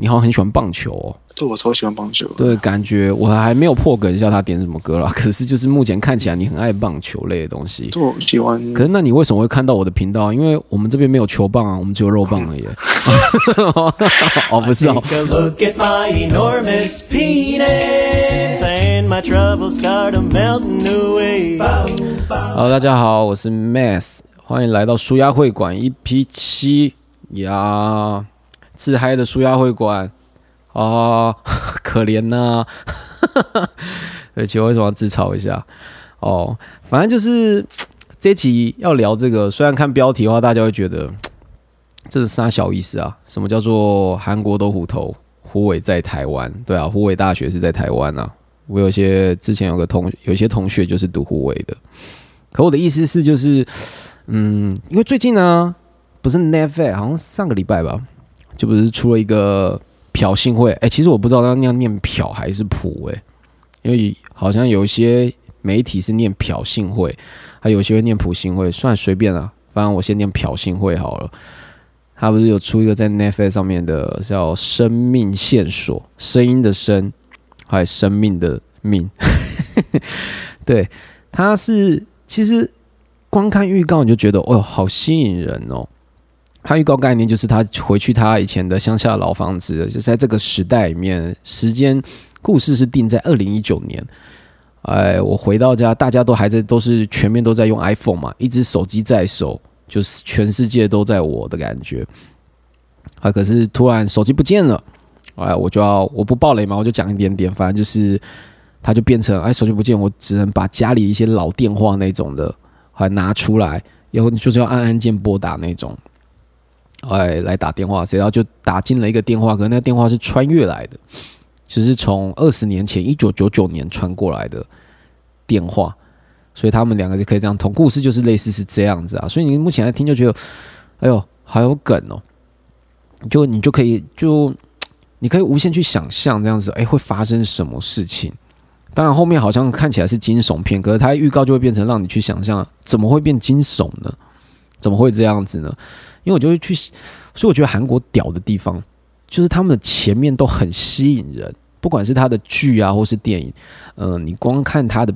你好像很喜欢棒球哦。对我超喜欢棒球。对，感觉我还没有破梗一下他点什么歌了。可是就是目前看起来你很爱棒球类的东西。我喜欢。可是那你为什么会看到我的频道？因为我们这边没有球棒啊，我们只有肉棒而已。哦，不是哦。Hello，大家好，我是 Mass，欢迎来到舒压会馆 EP 七呀。自嗨的舒压会馆啊，可怜呐！而且为什么要自嘲一下？哦，反正就是这集要聊这个。虽然看标题的话，大家会觉得这是啥小意思啊？什么叫做韩国都虎头？虎尾在台湾？对啊，虎尾大学是在台湾啊。我有些之前有个同有些同学就是读虎尾的。可我的意思是，就是嗯，因为最近呢，不是 Never 好像上个礼拜吧。就不是出了一个朴信惠，哎，其实我不知道他那样念朴还是朴，哎，因为好像有一些媒体是念朴信惠，还有些会念朴信惠，算随便了，反正我先念朴信惠好了。他不是有出一个在 Netflix 上面的叫《生命线索》，声音的声，还有生命的命，对，他是其实光看预告你就觉得，哦，好吸引人哦。他预告概念就是他回去他以前的乡下老房子，就在这个时代里面，时间故事是定在二零一九年。哎，我回到家，大家都还在，都是全面都在用 iPhone 嘛，一只手机在手，就是全世界都在我的感觉。啊，可是突然手机不见了，哎，我就要我不爆雷嘛，我就讲一点点，反正就是它就变成哎手机不见，我只能把家里一些老电话那种的还拿出来，然后就是要按按键拨打那种。哎，来打电话，谁知道就打进了一个电话，可那个电话是穿越来的，就是从二十年前一九九九年传过来的电话，所以他们两个就可以这样通。故事就是类似是这样子啊，所以你目前来听就觉得，哎呦，好有梗哦，就你就可以就你可以无限去想象这样子，哎，会发生什么事情？当然后面好像看起来是惊悚片，可是它预告就会变成让你去想象，怎么会变惊悚呢？怎么会这样子呢？因为我就会去，所以我觉得韩国屌的地方，就是他们的前面都很吸引人，不管是他的剧啊，或是电影，嗯，你光看他的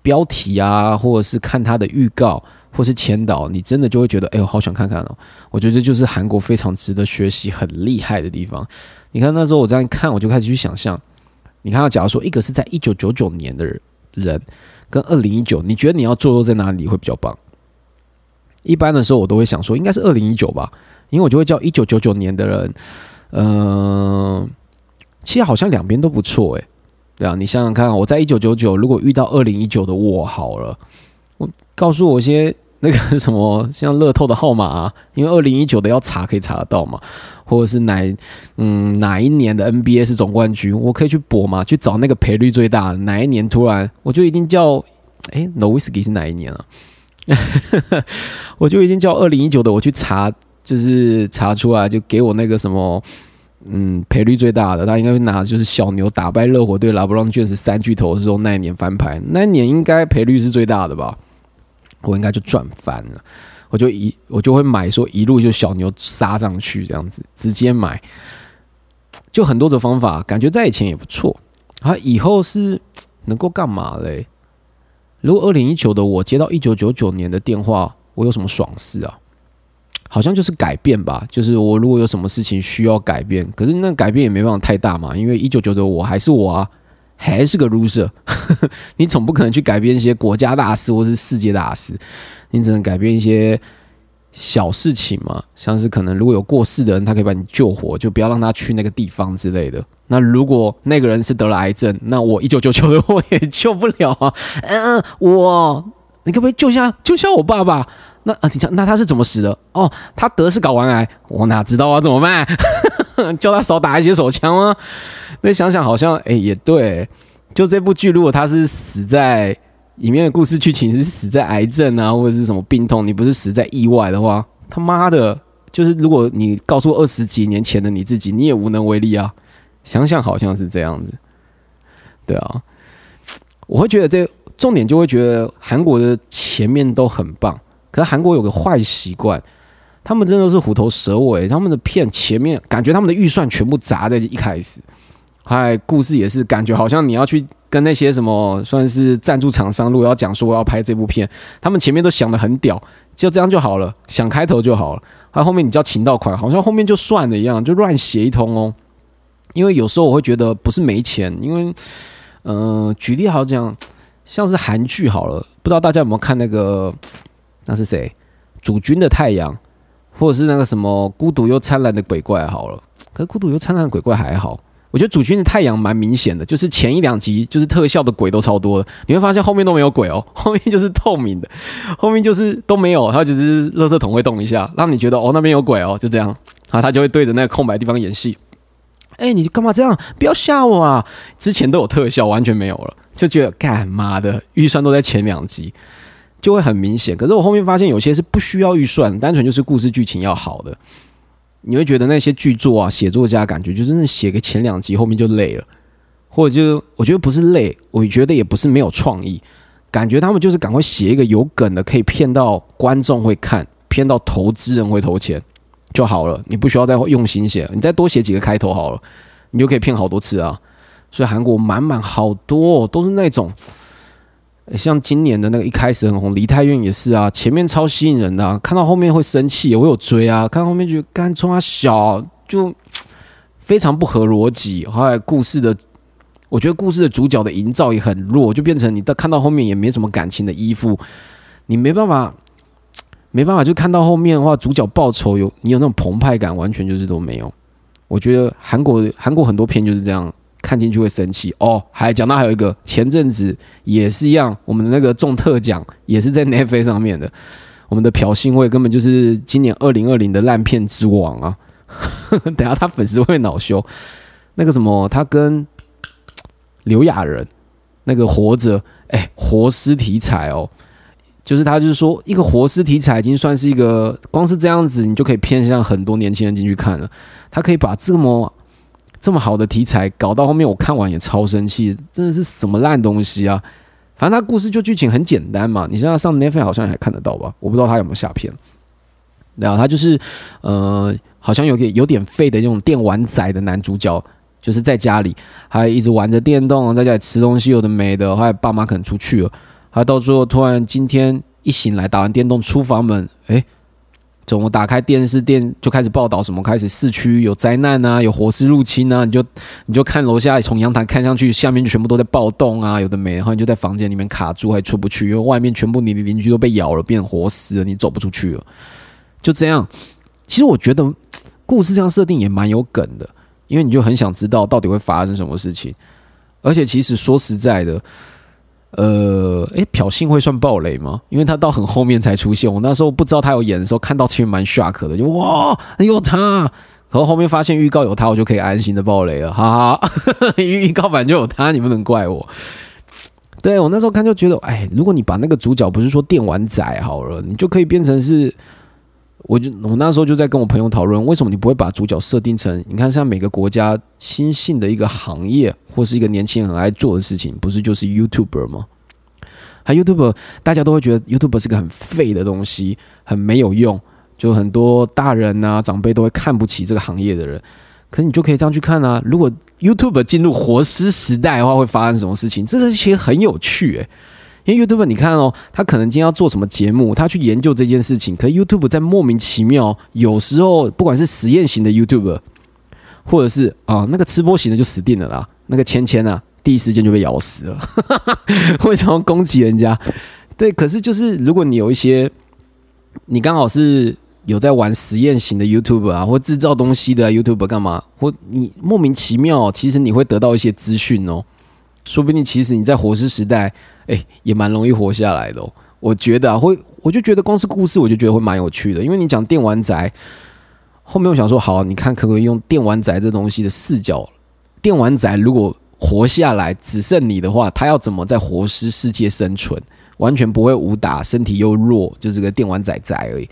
标题啊，或者是看他的预告，或是前导，你真的就会觉得，哎呦，好想看看哦！我觉得这就是韩国非常值得学习、很厉害的地方。你看那时候我这样看，我就开始去想象，你看，假如说一个是在一九九九年的人，跟二零一九，你觉得你要坐落在哪里会比较棒？一般的时候，我都会想说，应该是二零一九吧，因为我就会叫一九九九年的人，嗯，其实好像两边都不错诶。对啊，你想想看，我在一九九九，如果遇到二零一九的我好了，我告诉我一些那个 什么像乐透的号码啊，因为二零一九的要查可以查得到嘛，或者是哪嗯哪一年的 NBA 是总冠军，我可以去博嘛，去找那个赔率最大哪一年，突然我就一定叫哎，No Whiskey 是哪一年啊？我就已经叫二零一九的，我去查，就是查出来，就给我那个什么，嗯，赔率最大的，他应该会拿就是小牛打败热火队，拉布朗卷是三巨头的时候那一年翻牌，那一年应该赔率是最大的吧？我应该就赚翻了，我就一我就会买，说一路就小牛杀上去这样子，直接买，就很多种方法，感觉在以前也不错，啊，以后是能够干嘛嘞？如果二零一九的我接到一九九九年的电话，我有什么爽事啊？好像就是改变吧，就是我如果有什么事情需要改变，可是那改变也没办法太大嘛，因为一九九的我还是我啊，还是个 loser。你总不可能去改变一些国家大事或是世界大事，你只能改变一些。小事情嘛，像是可能如果有过世的人，他可以把你救活，就不要让他去那个地方之类的。那如果那个人是得了癌症，那我一九九九的我也救不了啊。嗯，我你可不可以救下救下我爸爸？那啊，你讲那他是怎么死的？哦，他得是睾丸癌，我哪知道啊？怎么办？叫他少打一些手枪吗？那想想好像哎也对，就这部剧如果他是死在。里面的故事剧情是死在癌症啊，或者是什么病痛，你不是死在意外的话，他妈的，就是如果你告诉二十几年前的你自己，你也无能为力啊。想想好像是这样子，对啊，我会觉得这重点就会觉得韩国的前面都很棒，可是韩国有个坏习惯，他们真的是虎头蛇尾，他们的片前面感觉他们的预算全部砸在一开始，还故事也是感觉好像你要去跟那些什么算是赞助厂商，如果要讲说我要拍这部片，他们前面都想的很屌，就这样就好了，想开头就好了，还后面你叫请到款，好像后面就算了一样，就乱写一通哦。因为有时候我会觉得不是没钱，因为嗯，举例好讲，像是韩剧好了，不知道大家有没有看那个那是谁？主君的太阳。或者是那个什么孤独又灿烂的鬼怪好了，可孤独又灿烂的鬼怪还好，我觉得主君的太阳蛮明显的，就是前一两集就是特效的鬼都超多的，你会发现后面都没有鬼哦，后面就是透明的，后面就是都没有，它只是垃圾桶会动一下，让你觉得哦那边有鬼哦，就这样，啊他就会对着那个空白地方演戏，哎你干嘛这样？不要吓我啊！之前都有特效，完全没有了，就觉得干嘛的预算都在前两集。就会很明显，可是我后面发现有些是不需要预算，单纯就是故事剧情要好的，你会觉得那些剧作啊，写作家感觉就真的写个前两集，后面就累了，或者就我觉得不是累，我觉得也不是没有创意，感觉他们就是赶快写一个有梗的，可以骗到观众会看，骗到投资人会投钱就好了，你不需要再用心写，你再多写几个开头好了，你就可以骗好多次啊。所以韩国满满好多都是那种。像今年的那个一开始很红，梨泰院也是啊，前面超吸引人的，看到后面会生气，我有追啊，看到后面觉得干冲他小就非常不合逻辑，后来故事的，我觉得故事的主角的营造也很弱，就变成你到看到后面也没什么感情的依附，你没办法没办法就看到后面的话，主角报仇有你有那种澎湃感，完全就是都没有。我觉得韩国韩国很多片就是这样。看进去会生气哦，还讲到还有一个前阵子也是一样，我们的那个中特奖也是在 Netflix 上面的，我们的朴信惠根本就是今年二零二零的烂片之王啊！等下他粉丝会恼羞，那个什么，他跟刘亚仁那个活着，哎，活尸题材哦，就是他就是说一个活尸题材已经算是一个，光是这样子你就可以偏向很多年轻人进去看了，他可以把这么。这么好的题材搞到后面，我看完也超生气，真的是什么烂东西啊！反正他故事就剧情很简单嘛，你现在上 Netflix 好像还看得到吧？我不知道他有没有下片。然后他就是呃，好像有点有点废的这种电玩仔的男主角，就是在家里还一直玩着电动，在家里吃东西有的没的，后来爸妈可能出去了，他到最后突然今天一醒来打完电动出房门，哎。怎么打开电视电就开始报道什么？开始市区有灾难啊，有活尸入侵啊！你就你就看楼下从阳台看上去，下面全部都在暴动啊，有的没，然后你就在房间里面卡住，还出不去，因为外面全部你的邻居都被咬了，变活尸了，你走不出去了。就这样，其实我觉得故事这样设定也蛮有梗的，因为你就很想知道到底会发生什么事情，而且其实说实在的。呃，诶，朴信会算暴雷吗？因为他到很后面才出现，我那时候不知道他有演的时候，看到其实蛮 shock 的，就哇，有他。然后后面发现预告有他，我就可以安心的暴雷了，哈哈。预告版就有他，你不能怪我。对我那时候看就觉得，哎，如果你把那个主角不是说电玩仔好了，你就可以变成是。我就我那时候就在跟我朋友讨论，为什么你不会把主角设定成？你看，像每个国家新兴的一个行业，或是一个年轻人很爱做的事情，不是就是 YouTuber 吗？还 YouTuber，大家都会觉得 YouTuber 是个很废的东西，很没有用，就很多大人啊长辈都会看不起这个行业的人。可你就可以这样去看啊，如果 YouTuber 进入活尸时代的话，会发生什么事情？这是其实很有趣诶。因为 YouTube 你看哦，他可能今天要做什么节目，他去研究这件事情。可 YouTube 在莫名其妙，有时候不管是实验型的 YouTube，或者是啊那个吃播型的就死定了啦。那个芊芊啊，第一时间就被咬死了。为什么攻击人家？对，可是就是如果你有一些，你刚好是有在玩实验型的 YouTube 啊，或制造东西的 YouTube 干嘛？或你莫名其妙，其实你会得到一些资讯哦。说不定其实你在活尸时代。哎，也蛮容易活下来的。我觉得啊，会，我就觉得光是故事，我就觉得会蛮有趣的。因为你讲电玩宅，后面我想说，好，你看可不可以用电玩宅这东西的视角？电玩宅如果活下来只剩你的话，他要怎么在活尸世界生存？完全不会武打，身体又弱，就是个电玩仔仔而已。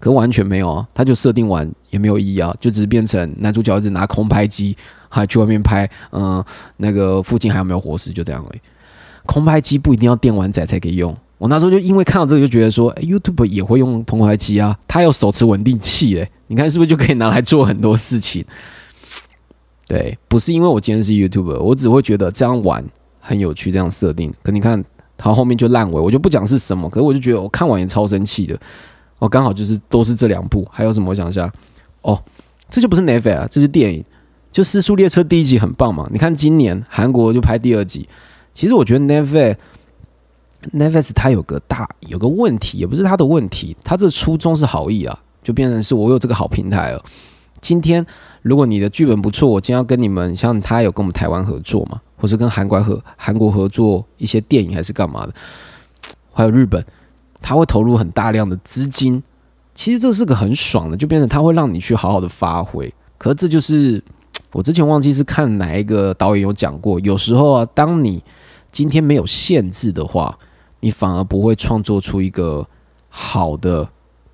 可完全没有啊，他就设定完也没有意义啊，就只是变成男主角一直拿空拍机，还去外面拍，嗯，那个附近还有没有活尸？就这样而已。空拍机不一定要电玩仔才可以用，我那时候就因为看到这个，就觉得说，YouTube 也会用澎湃机啊，它有手持稳定器，诶，你看是不是就可以拿来做很多事情？对，不是因为我今天是 YouTube，我只会觉得这样玩很有趣，这样设定。可你看它后面就烂尾，我就不讲是什么，可是我就觉得我看完也超生气的。我刚好就是都是这两部，还有什么？我想一下，哦，这就不是 Netflix 啊，这是电影，就《失速列车》第一集很棒嘛。你看今年韩国就拍第二集，其实我觉得 Netflix。Netflix 它有个大有个问题，也不是它的问题，它这初衷是好意啊，就变成是我有这个好平台了。今天如果你的剧本不错，我今天要跟你们，像他有跟我们台湾合作嘛，或是跟韩国合韩国合作一些电影还是干嘛的，还有日本，他会投入很大量的资金，其实这是个很爽的，就变成他会让你去好好的发挥。可是这就是我之前忘记是看哪一个导演有讲过，有时候啊，当你今天没有限制的话。你反而不会创作出一个好的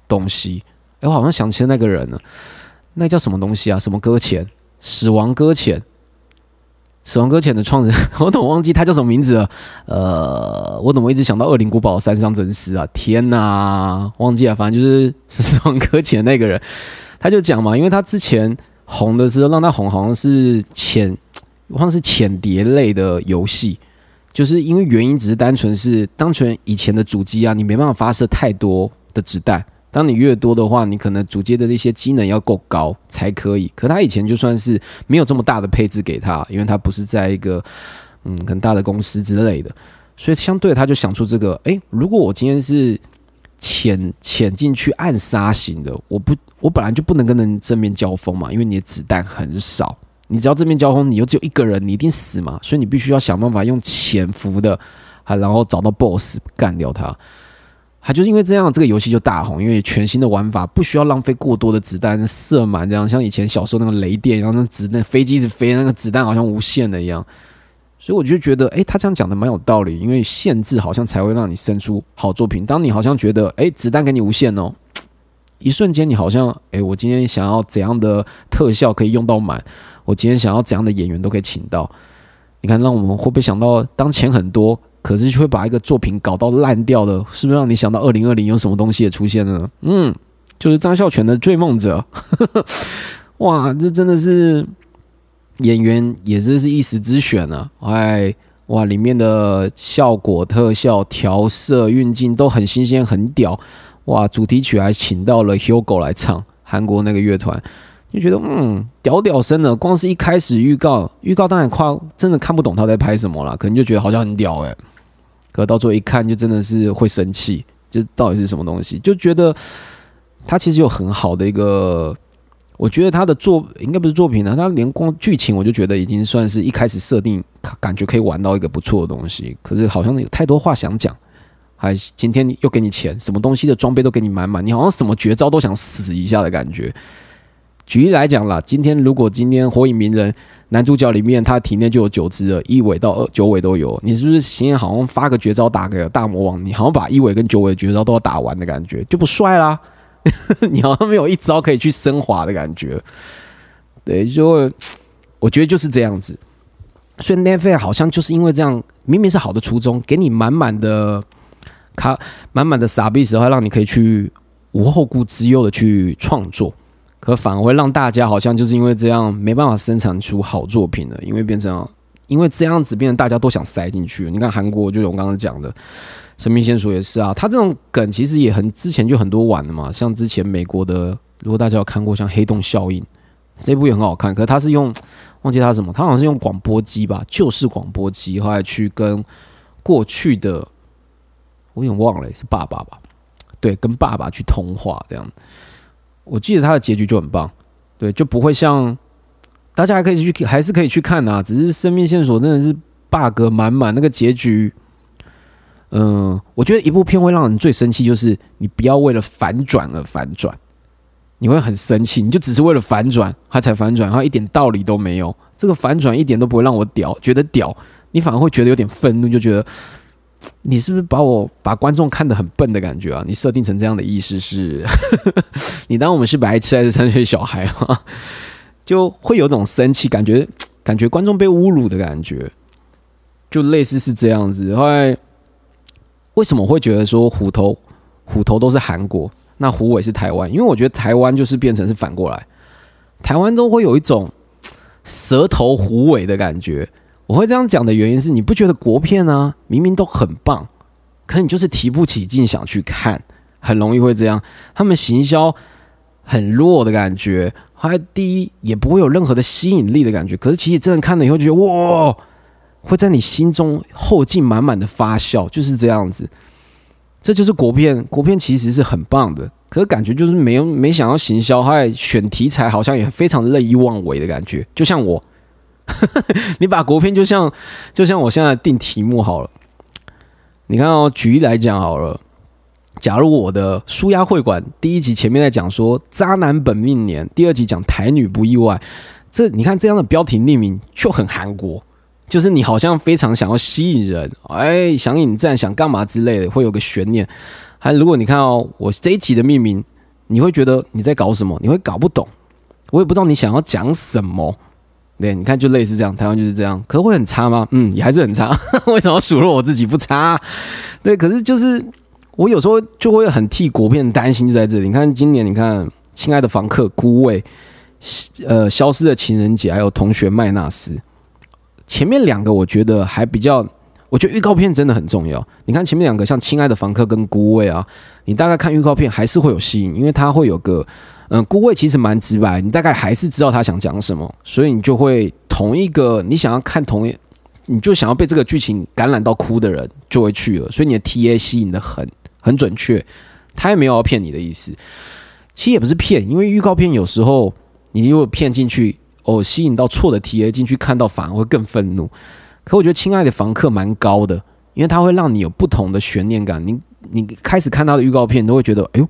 东西。哎，我好像想起那个人了，那叫什么东西啊？什么搁浅？死亡搁浅？死亡搁浅的创始人，我怎么忘记他叫什么名字了？呃，我怎么一直想到《恶灵古堡》山上真实啊？天哪，忘记了。反正就是死亡搁浅那个人，他就讲嘛，因为他之前红的时候，让他红好像是浅，好像是浅碟类的游戏。就是因为原因只是单纯是，当纯以前的主机啊，你没办法发射太多的子弹。当你越多的话，你可能主机的那些机能要够高才可以。可他以前就算是没有这么大的配置给他，因为他不是在一个嗯很大的公司之类的，所以相对他就想出这个：诶，如果我今天是潜潜进去暗杀型的，我不我本来就不能跟人正面交锋嘛，因为你的子弹很少。你只要正面交锋，你又只有一个人，你一定死嘛，所以你必须要想办法用潜伏的，还然后找到 BOSS 干掉他。还就是因为这样，这个游戏就大红，因为全新的玩法不需要浪费过多的子弹射满，这样像以前小时候那个雷电，然后那子弹飞机一直飞，那个子弹好像无限的一样。所以我就觉得，哎，他这样讲的蛮有道理，因为限制好像才会让你生出好作品。当你好像觉得，哎，子弹给你无限哦，一瞬间你好像，哎，我今天想要怎样的特效可以用到满。我今天想要怎样的演员都可以请到，你看，让我们会不会想到，当钱很多，可是却会把一个作品搞到烂掉的，是不是让你想到 二零二零有什么东西也出现了呢？嗯，就是张孝全的《追梦者》，哇，这真的是演员也真是一时之选啊！哎，哇，里面的效果、特效、调色、运镜都很新鲜、很屌，哇，主题曲还请到了 Hugo 来唱，韩国那个乐团。就觉得嗯屌屌声的，光是一开始预告，预告当然夸真的看不懂他在拍什么了，可能就觉得好像很屌诶。可到最后一看就真的是会生气，就到底是什么东西？就觉得他其实有很好的一个，我觉得他的作应该不是作品呢，他连光剧情我就觉得已经算是一开始设定感觉可以玩到一个不错的东西，可是好像有太多话想讲，还今天又给你钱，什么东西的装备都给你满满，你好像什么绝招都想死一下的感觉。举例来讲啦，今天如果今天火影鸣人男主角里面他体内就有九只了一尾到二九尾都有，你是不是今天好像发个绝招打个大魔王，你好像把一尾跟九尾的绝招都要打完的感觉，就不帅啦？你好像没有一招可以去升华的感觉。对，就我觉得就是这样子。所以 n e t f l 好像就是因为这样，明明是好的初衷，给你满满的卡，满满的傻逼时候，让你可以去无后顾之忧的去创作。可反而会让大家好像就是因为这样没办法生产出好作品了，因为变成因为这样子变成大家都想塞进去。你看韩国就我刚刚讲的《神秘线索》也是啊，它这种梗其实也很之前就很多玩的嘛。像之前美国的，如果大家有看过像《黑洞效应》这部也很好看，可是它是用忘记它什么，它好像是用广播机吧，旧式广播机，后来去跟过去的我有点忘了是爸爸吧，对，跟爸爸去通话这样。我记得他的结局就很棒，对，就不会像大家还可以去，还是可以去看啊。只是生命线索真的是 bug 满满，那个结局，嗯，我觉得一部片会让人最生气，就是你不要为了反转而反转，你会很生气，你就只是为了反转，他才反转，然后一点道理都没有，这个反转一点都不会让我屌，觉得屌，你反而会觉得有点愤怒，就觉得。你是不是把我把观众看得很笨的感觉啊？你设定成这样的意思是，你当我们是白痴还是三岁小孩啊？就会有种生气感觉，感觉观众被侮辱的感觉，就类似是这样子。后来为什么会觉得说虎头虎头都是韩国，那虎尾是台湾？因为我觉得台湾就是变成是反过来，台湾都会有一种蛇头虎尾的感觉。我会这样讲的原因是，你不觉得国片呢明明都很棒，可你就是提不起劲想去看，很容易会这样。他们行销很弱的感觉，还第一也不会有任何的吸引力的感觉。可是其实真的看了以后，觉得哇，会在你心中后劲满满的发酵，就是这样子。这就是国片，国片其实是很棒的，可是感觉就是没有没想要行销，还选题材好像也非常任意妄为的感觉，就像我。你把国片就像就像我现在定题目好了，你看哦，举例来讲好了，假如我的舒压会馆第一集前面在讲说渣男本命年，第二集讲台女不意外，这你看这样的标题命名就很韩国，就是你好像非常想要吸引人，哎，想引战想干嘛之类的，会有个悬念。还如果你看哦，我这一集的命名，你会觉得你在搞什么？你会搞不懂，我也不知道你想要讲什么。对，你看就类似这样，台湾就是这样，可会很差吗？嗯，也还是很差。为什么数落我自己不差？对，可是就是我有时候就会很替国片担心，就在这里。你看今年，你看《亲爱的房客》、《孤味》、呃，《消失的情人节》，还有《同学麦纳斯》，前面两个我觉得还比较，我觉得预告片真的很重要。你看前面两个，像《亲爱的房客》跟《孤味》啊，你大概看预告片还是会有吸引，因为它会有个。嗯，顾魏其实蛮直白，你大概还是知道他想讲什么，所以你就会同一个你想要看同一，你就想要被这个剧情感染到哭的人就会去了，所以你的 T A 吸引的很很准确，他也没有要骗你的意思，其实也不是骗，因为预告片有时候你如果骗进去哦，吸引到错的 T A 进去看到反而会更愤怒，可我觉得亲爱的房客蛮高的，因为它会让你有不同的悬念感，你你开始看他的预告片都会觉得哎呦。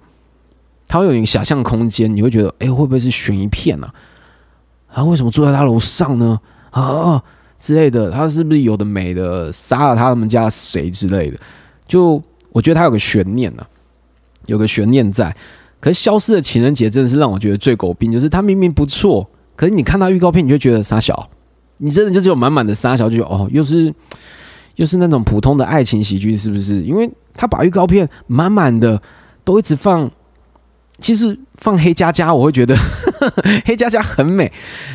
他会有一个想象空间，你会觉得，哎，会不会是悬疑片呢？啊，为什么住在他楼上呢？啊之类的，他是不是有的没的杀了他们家谁之类的？就我觉得他有个悬念呢，有个悬念在。可是消失的情人节真的是让我觉得最狗病，就是他明明不错，可是你看他预告片，你就觉得傻小，你真的就是有满满的傻小，就哦，又是又是那种普通的爱情喜剧，是不是？因为他把预告片满满的都一直放。其实放黑加加，我会觉得 黑加加很美，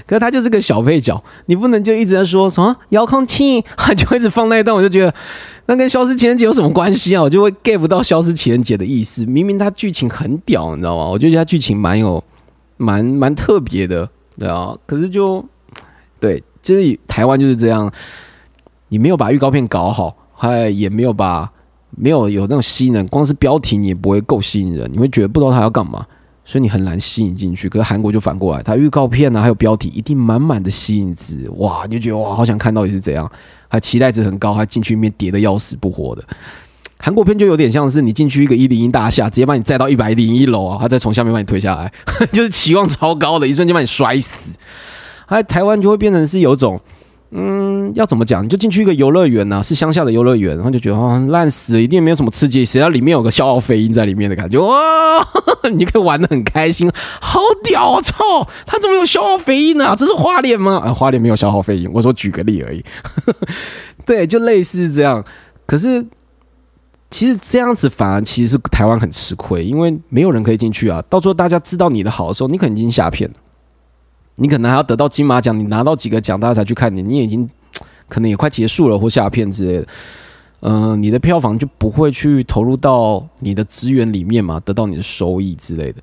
可是它就是个小配角，你不能就一直在说什么遥控器，就一直放那一段，我就觉得那跟消失情人节有什么关系啊？我就会 get 不到消失情人节的意思。明明它剧情很屌，你知道吗？我就觉得它剧情蛮有蛮蛮特别的，对啊。可是就对，就是台湾就是这样，你没有把预告片搞好，还也没有把。没有有那种吸引人，光是标题你也不会够吸引人，你会觉得不知道他要干嘛，所以你很难吸引进去。可是韩国就反过来，他预告片啊，还有标题一定满满的吸引值，哇，你就觉得哇，好想看到底是怎样，还期待值很高，还进去面叠的要死不活的。韩国片就有点像是你进去一个一零一大厦，直接把你载到一百零一楼啊，他再从下面把你推下来，就是期望超高的，一瞬间把你摔死。还台湾就会变成是有种。嗯，要怎么讲？你就进去一个游乐园呐，是乡下的游乐园，然后就觉得啊，烂死了，一定没有什么刺激，谁要里面有个消耗飞鹰在里面的感觉，哇，你可以玩的很开心，好屌！我操，他怎么有消耗飞鹰啊？这是花脸吗？啊，花脸没有消耗飞鹰，我说举个例而已。对，就类似这样。可是其实这样子反而其实是台湾很吃亏，因为没有人可以进去啊。到时候大家知道你的好的时候，你可能已经下片了。你可能还要得到金马奖，你拿到几个奖，大家才去看你。你已经 可能也快结束了，或下片之类的。嗯，你的票房就不会去投入到你的资源里面嘛，得到你的收益之类的。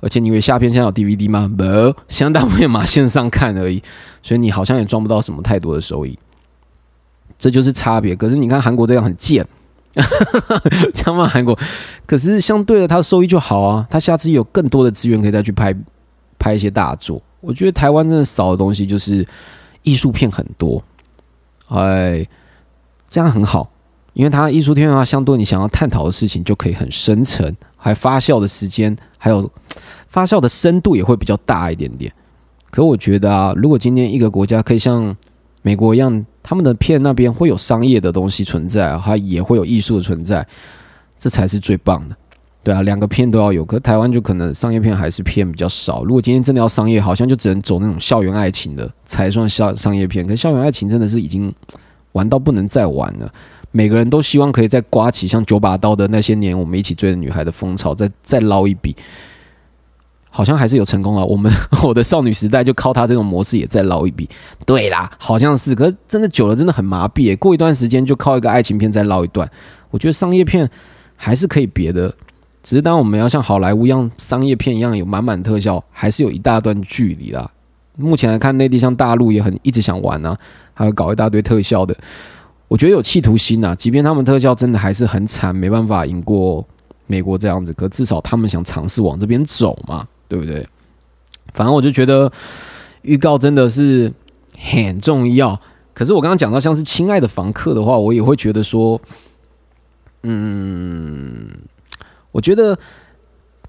而且你以为下片现在有 DVD 吗？没，现在大部分嘛线上看而已，所以你好像也赚不到什么太多的收益。这就是差别。可是你看韩国这样很贱，这样骂韩国，可是相对的，它收益就好啊。他下次有更多的资源可以再去拍拍一些大作。我觉得台湾真的少的东西就是艺术片很多，哎，这样很好，因为它艺术片的话，相对你想要探讨的事情就可以很深沉，还发酵的时间，还有发酵的深度也会比较大一点点。可我觉得啊，如果今天一个国家可以像美国一样，他们的片那边会有商业的东西存在啊，它也会有艺术的存在，这才是最棒的。对啊，两个片都要有，可台湾就可能商业片还是片比较少。如果今天真的要商业，好像就只能走那种校园爱情的才算校商业片。可校园爱情真的是已经玩到不能再玩了。每个人都希望可以再刮起像九把刀的那些年我们一起追的女孩的风潮，再再捞一笔。好像还是有成功了。我们 我的少女时代就靠他这种模式也在捞一笔。对啦，好像是。可是真的久了，真的很麻痹。过一段时间就靠一个爱情片再捞一段。我觉得商业片还是可以别的，只是当我们要像好莱坞一样商业片一样有满满特效，还是有一大段距离啦。目前来看，内地像大陆也很一直想玩啊，还有搞一大堆特效的。我觉得有企图心啊，即便他们特效真的还是很惨，没办法赢过美国这样子，可至少他们想尝试往这边走嘛。对不对？反正我就觉得预告真的是很重要。可是我刚刚讲到像是《亲爱的房客》的话，我也会觉得说，嗯，我觉得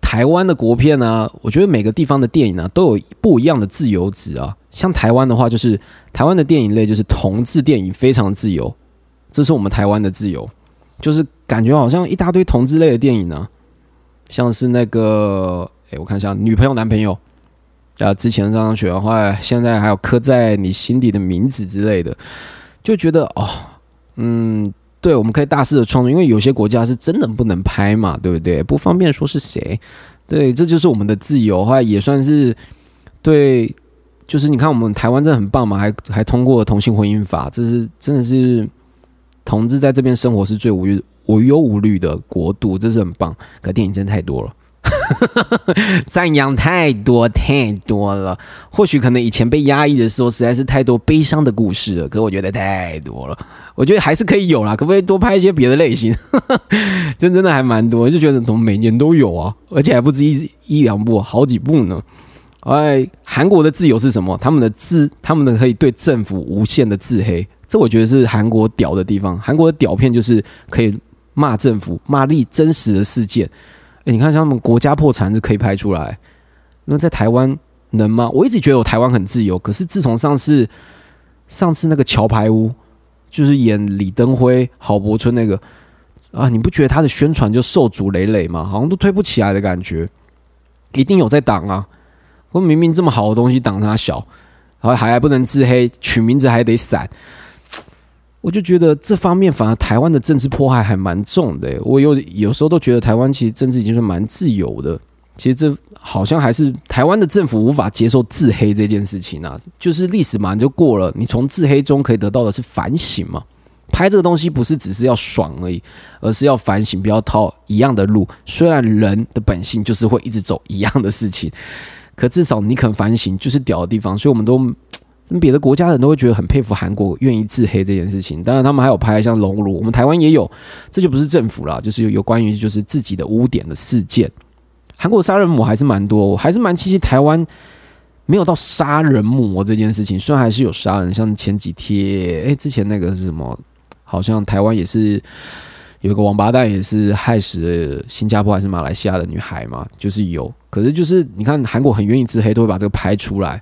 台湾的国片呢，我觉得每个地方的电影呢都有不一样的自由值啊。像台湾的话，就是台湾的电影类就是同志电影非常自由，这是我们台湾的自由，就是感觉好像一大堆同志类的电影呢，像是那个。哎，我看一下，女朋友、男朋友，啊，之前这张雪花，现在还有刻在你心底的名字之类的，就觉得哦，嗯，对，我们可以大肆的创作，因为有些国家是真的不能拍嘛，对不对？不方便说是谁，对，这就是我们的自由，后来也算是对，就是你看我们台湾真的很棒嘛，还还通过同性婚姻法，这是真的是同志在这边生活是最无忧无忧无虑的国度，这是很棒。可电影真的太多了。赞扬太多太多了，或许可能以前被压抑的时候，实在是太多悲伤的故事了。可我觉得太多了，我觉得还是可以有啦，可不可以多拍一些别的类型？真 真的还蛮多，就觉得怎么每年都有啊，而且还不止一一两部，好几部呢。哎，韩国的自由是什么？他们的自，他们的可以对政府无限的自黑，这我觉得是韩国屌的地方。韩国的屌片就是可以骂政府，骂立真实的事件。你看，像他们国家破产是可以拍出来，那在台湾能吗？我一直觉得我台湾很自由，可是自从上次上次那个桥牌屋，就是演李登辉、郝柏村那个啊，你不觉得他的宣传就受阻累累吗？好像都推不起来的感觉，一定有在挡啊！我明明这么好的东西挡他小，然后还还不能自黑，取名字还得散。我就觉得这方面反而台湾的政治迫害还蛮重的。我有有时候都觉得台湾其实政治已经是蛮自由的。其实这好像还是台湾的政府无法接受自黑这件事情啊。就是历史嘛就过了，你从自黑中可以得到的是反省嘛。拍这个东西不是只是要爽而已，而是要反省，不要套一样的路。虽然人的本性就是会一直走一样的事情，可至少你肯反省就是屌的地方。所以我们都。别的国家人都会觉得很佩服韩国愿意自黑这件事情，当然他们还有拍像《熔炉》，我们台湾也有，这就不是政府了，就是有有关于就是自己的污点的事件。韩国杀人魔还是蛮多，我还是蛮庆幸台湾没有到杀人魔这件事情，虽然还是有杀人，像前几天，哎，之前那个是什么？好像台湾也是有一个王八蛋，也是害死新加坡还是马来西亚的女孩嘛，就是有。可是就是你看韩国很愿意自黑，都会把这个拍出来。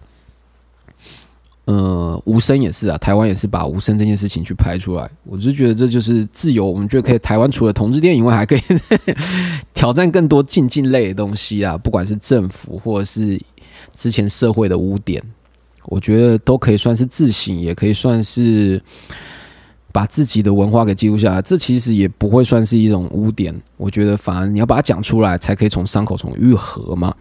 呃，无声也是啊，台湾也是把无声这件事情去拍出来。我就觉得这就是自由，我们觉得可以。台湾除了同志电影外，还可以 挑战更多竞技类的东西啊，不管是政府或者是之前社会的污点，我觉得都可以算是自省，也可以算是把自己的文化给记录下来。这其实也不会算是一种污点，我觉得反而你要把它讲出来，才可以从伤口从愈合嘛。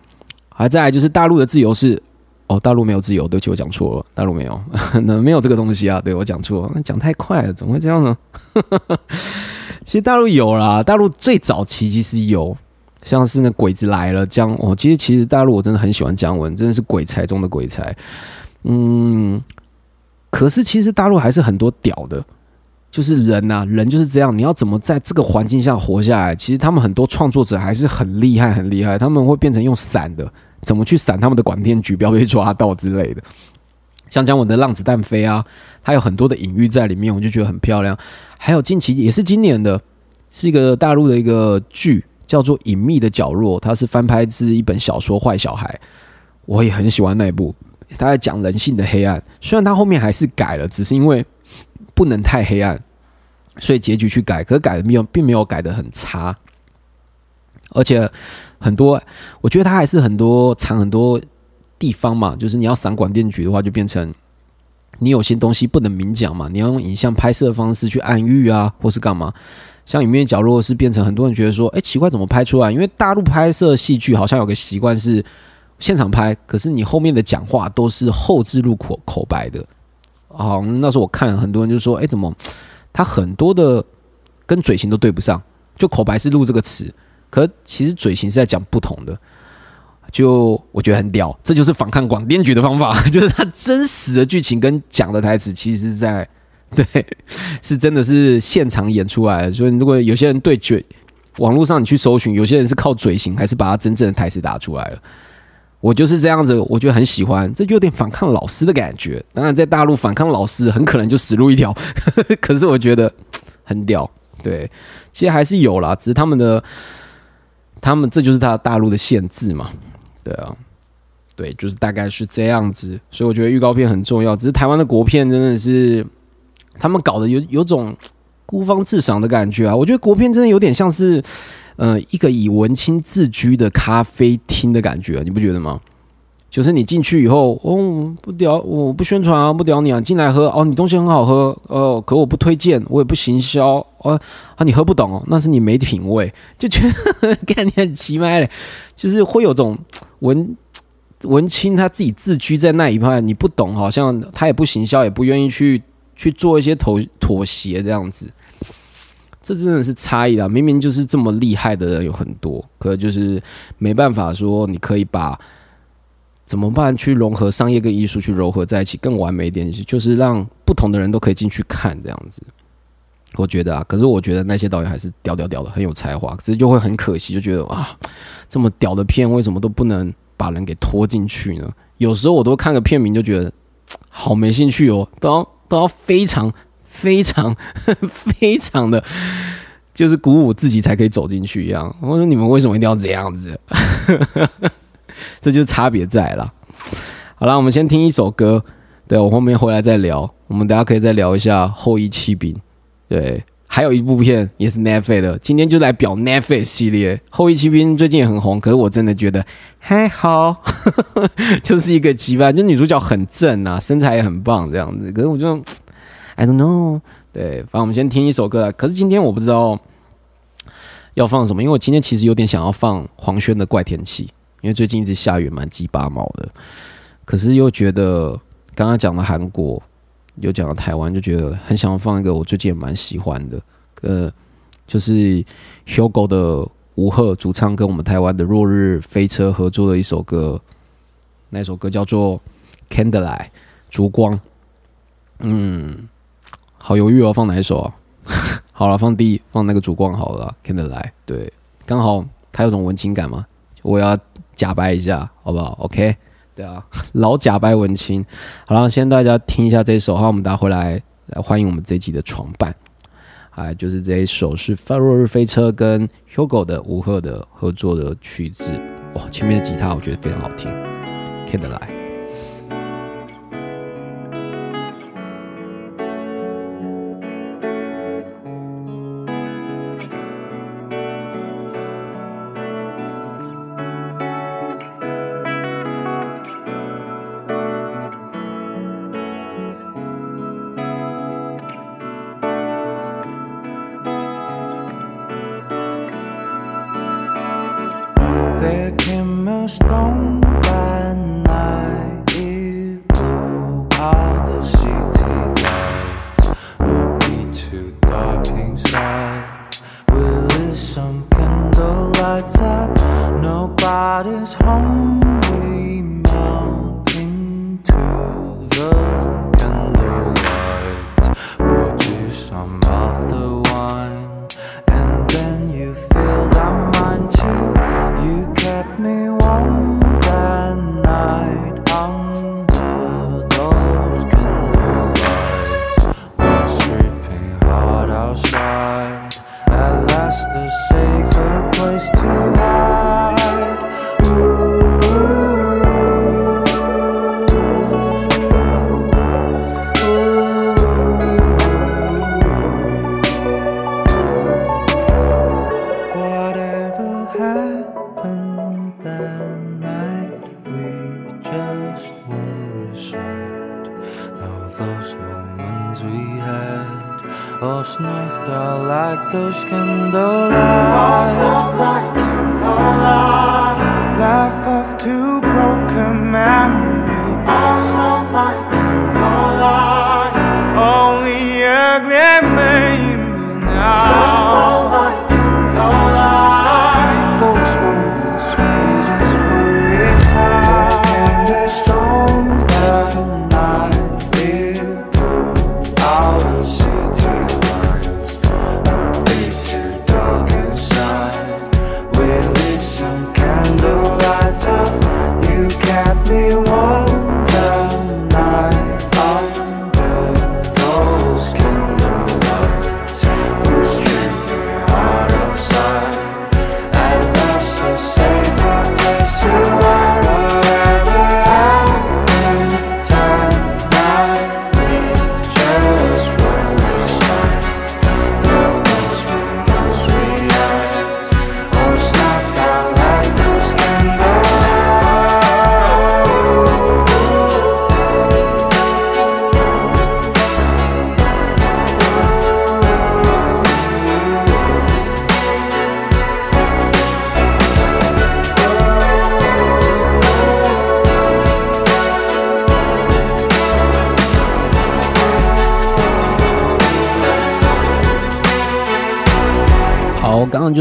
还再来就是大陆的自由是。哦，大陆没有自由，对不起，我讲错了，大陆没有，那没有这个东西啊，对我讲错，那讲太快了，怎么会这样呢？其实大陆有啦，大陆最早期其实有，像是那鬼子来了姜，哦，其实其实大陆我真的很喜欢姜文，真的是鬼才中的鬼才，嗯，可是其实大陆还是很多屌的，就是人呐，人就是这样，你要怎么在这个环境下活下来？其实他们很多创作者还是很厉害，很厉害，他们会变成用散的。怎么去闪他们的管电局，不要被抓到之类的。像姜文的《浪子弹飞》啊，它有很多的隐喻在里面，我就觉得很漂亮。还有近期也是今年的，是一个大陆的一个剧，叫做《隐秘的角落》，它是翻拍自一本小说《坏小孩》，我也很喜欢那一部。他在讲人性的黑暗，虽然他后面还是改了，只是因为不能太黑暗，所以结局去改，可改的没有，并没有改的很差，而且。很多，我觉得它还是很多藏很多地方嘛，就是你要散广电局的话，就变成你有些东西不能明讲嘛，你要用影像拍摄的方式去暗喻啊，或是干嘛？像影面角落是变成很多人觉得说，哎，奇怪，怎么拍出来？因为大陆拍摄戏剧好像有个习惯是现场拍，可是你后面的讲话都是后置入口口白的。哦，那时候我看很多人就说，哎，怎么他很多的跟嘴型都对不上？就口白是录这个词，可其实嘴型是在讲不同的。就我觉得很屌，这就是反抗广电局的方法，就是他真实的剧情跟讲的台词，其实是在 对，是真的是现场演出来的。所以如果有些人对嘴，网络上你去搜寻，有些人是靠嘴型，还是把他真正的台词打出来了。我就是这样子，我觉得很喜欢，这就有点反抗老师的感觉。当然，在大陆反抗老师，很可能就死路一条。可是我觉得很屌，对，其实还是有啦，只是他们的，他们这就是他大陆的限制嘛。对啊，对，就是大概是这样子，所以我觉得预告片很重要。只是台湾的国片真的是，他们搞的有有种孤芳自赏的感觉啊。我觉得国片真的有点像是，呃，一个以文青自居的咖啡厅的感觉，你不觉得吗？就是你进去以后，哦，不屌，我不宣传啊，不屌你啊，进来喝哦，你东西很好喝，哦，可我不推荐，我也不行销，哦，啊，你喝不懂哦，那是你没品味，就觉得 概念很奇怪嘞，就是会有种文文青他自己自居在那一派，你不懂，好像他也不行销，也不愿意去去做一些妥妥协这样子，这真的是差异啊！明明就是这么厉害的人有很多，可就是没办法说你可以把。怎么办？去融合商业跟艺术，去融合在一起，更完美一点，就是让不同的人都可以进去看这样子。我觉得啊，可是我觉得那些导演还是屌屌屌的，很有才华，只是就会很可惜，就觉得啊，这么屌的片，为什么都不能把人给拖进去呢？有时候我都看个片名就觉得好没兴趣哦，都要都要非常 非常非常的，就是鼓舞自己才可以走进去一样。我说你们为什么一定要这样子？这就是差别在了。好了，我们先听一首歌，对我后面回来再聊。我们等下可以再聊一下《后羿弃兵》。对，还有一部片也是 Netflix 的，今天就来表 Netflix 系列《后羿弃兵》，最近也很红。可是我真的觉得还好，就是一个羁绊，就女主角很正啊，身材也很棒这样子。可是我就 I don't know。对，反正我们先听一首歌。可是今天我不知道要放什么，因为我今天其实有点想要放黄轩的《怪天气》。因为最近一直下雨，蛮鸡巴毛的。可是又觉得刚刚讲了韩国，又讲了台湾，就觉得很想要放一个我最近也蛮喜欢的，呃，就是 Hugo 的吴赫主唱跟我们台湾的落日飞车合作的一首歌，那首歌叫做《Candlelight》烛光。嗯，好犹豫哦，放哪一首啊？好了，放第一，放那个烛光好了，《Candlelight》。对，刚好它有种文情感嘛，我要。假掰一下，好不好？OK，对啊，老假掰文青。好了，先大家听一下这首，好，我们大家回来来欢迎我们这集的床伴。哎，就是这一首是《落日飞车》跟 Hugo 的吴赫的合作的曲子。哇，前面的吉他我觉得非常好听，听得来。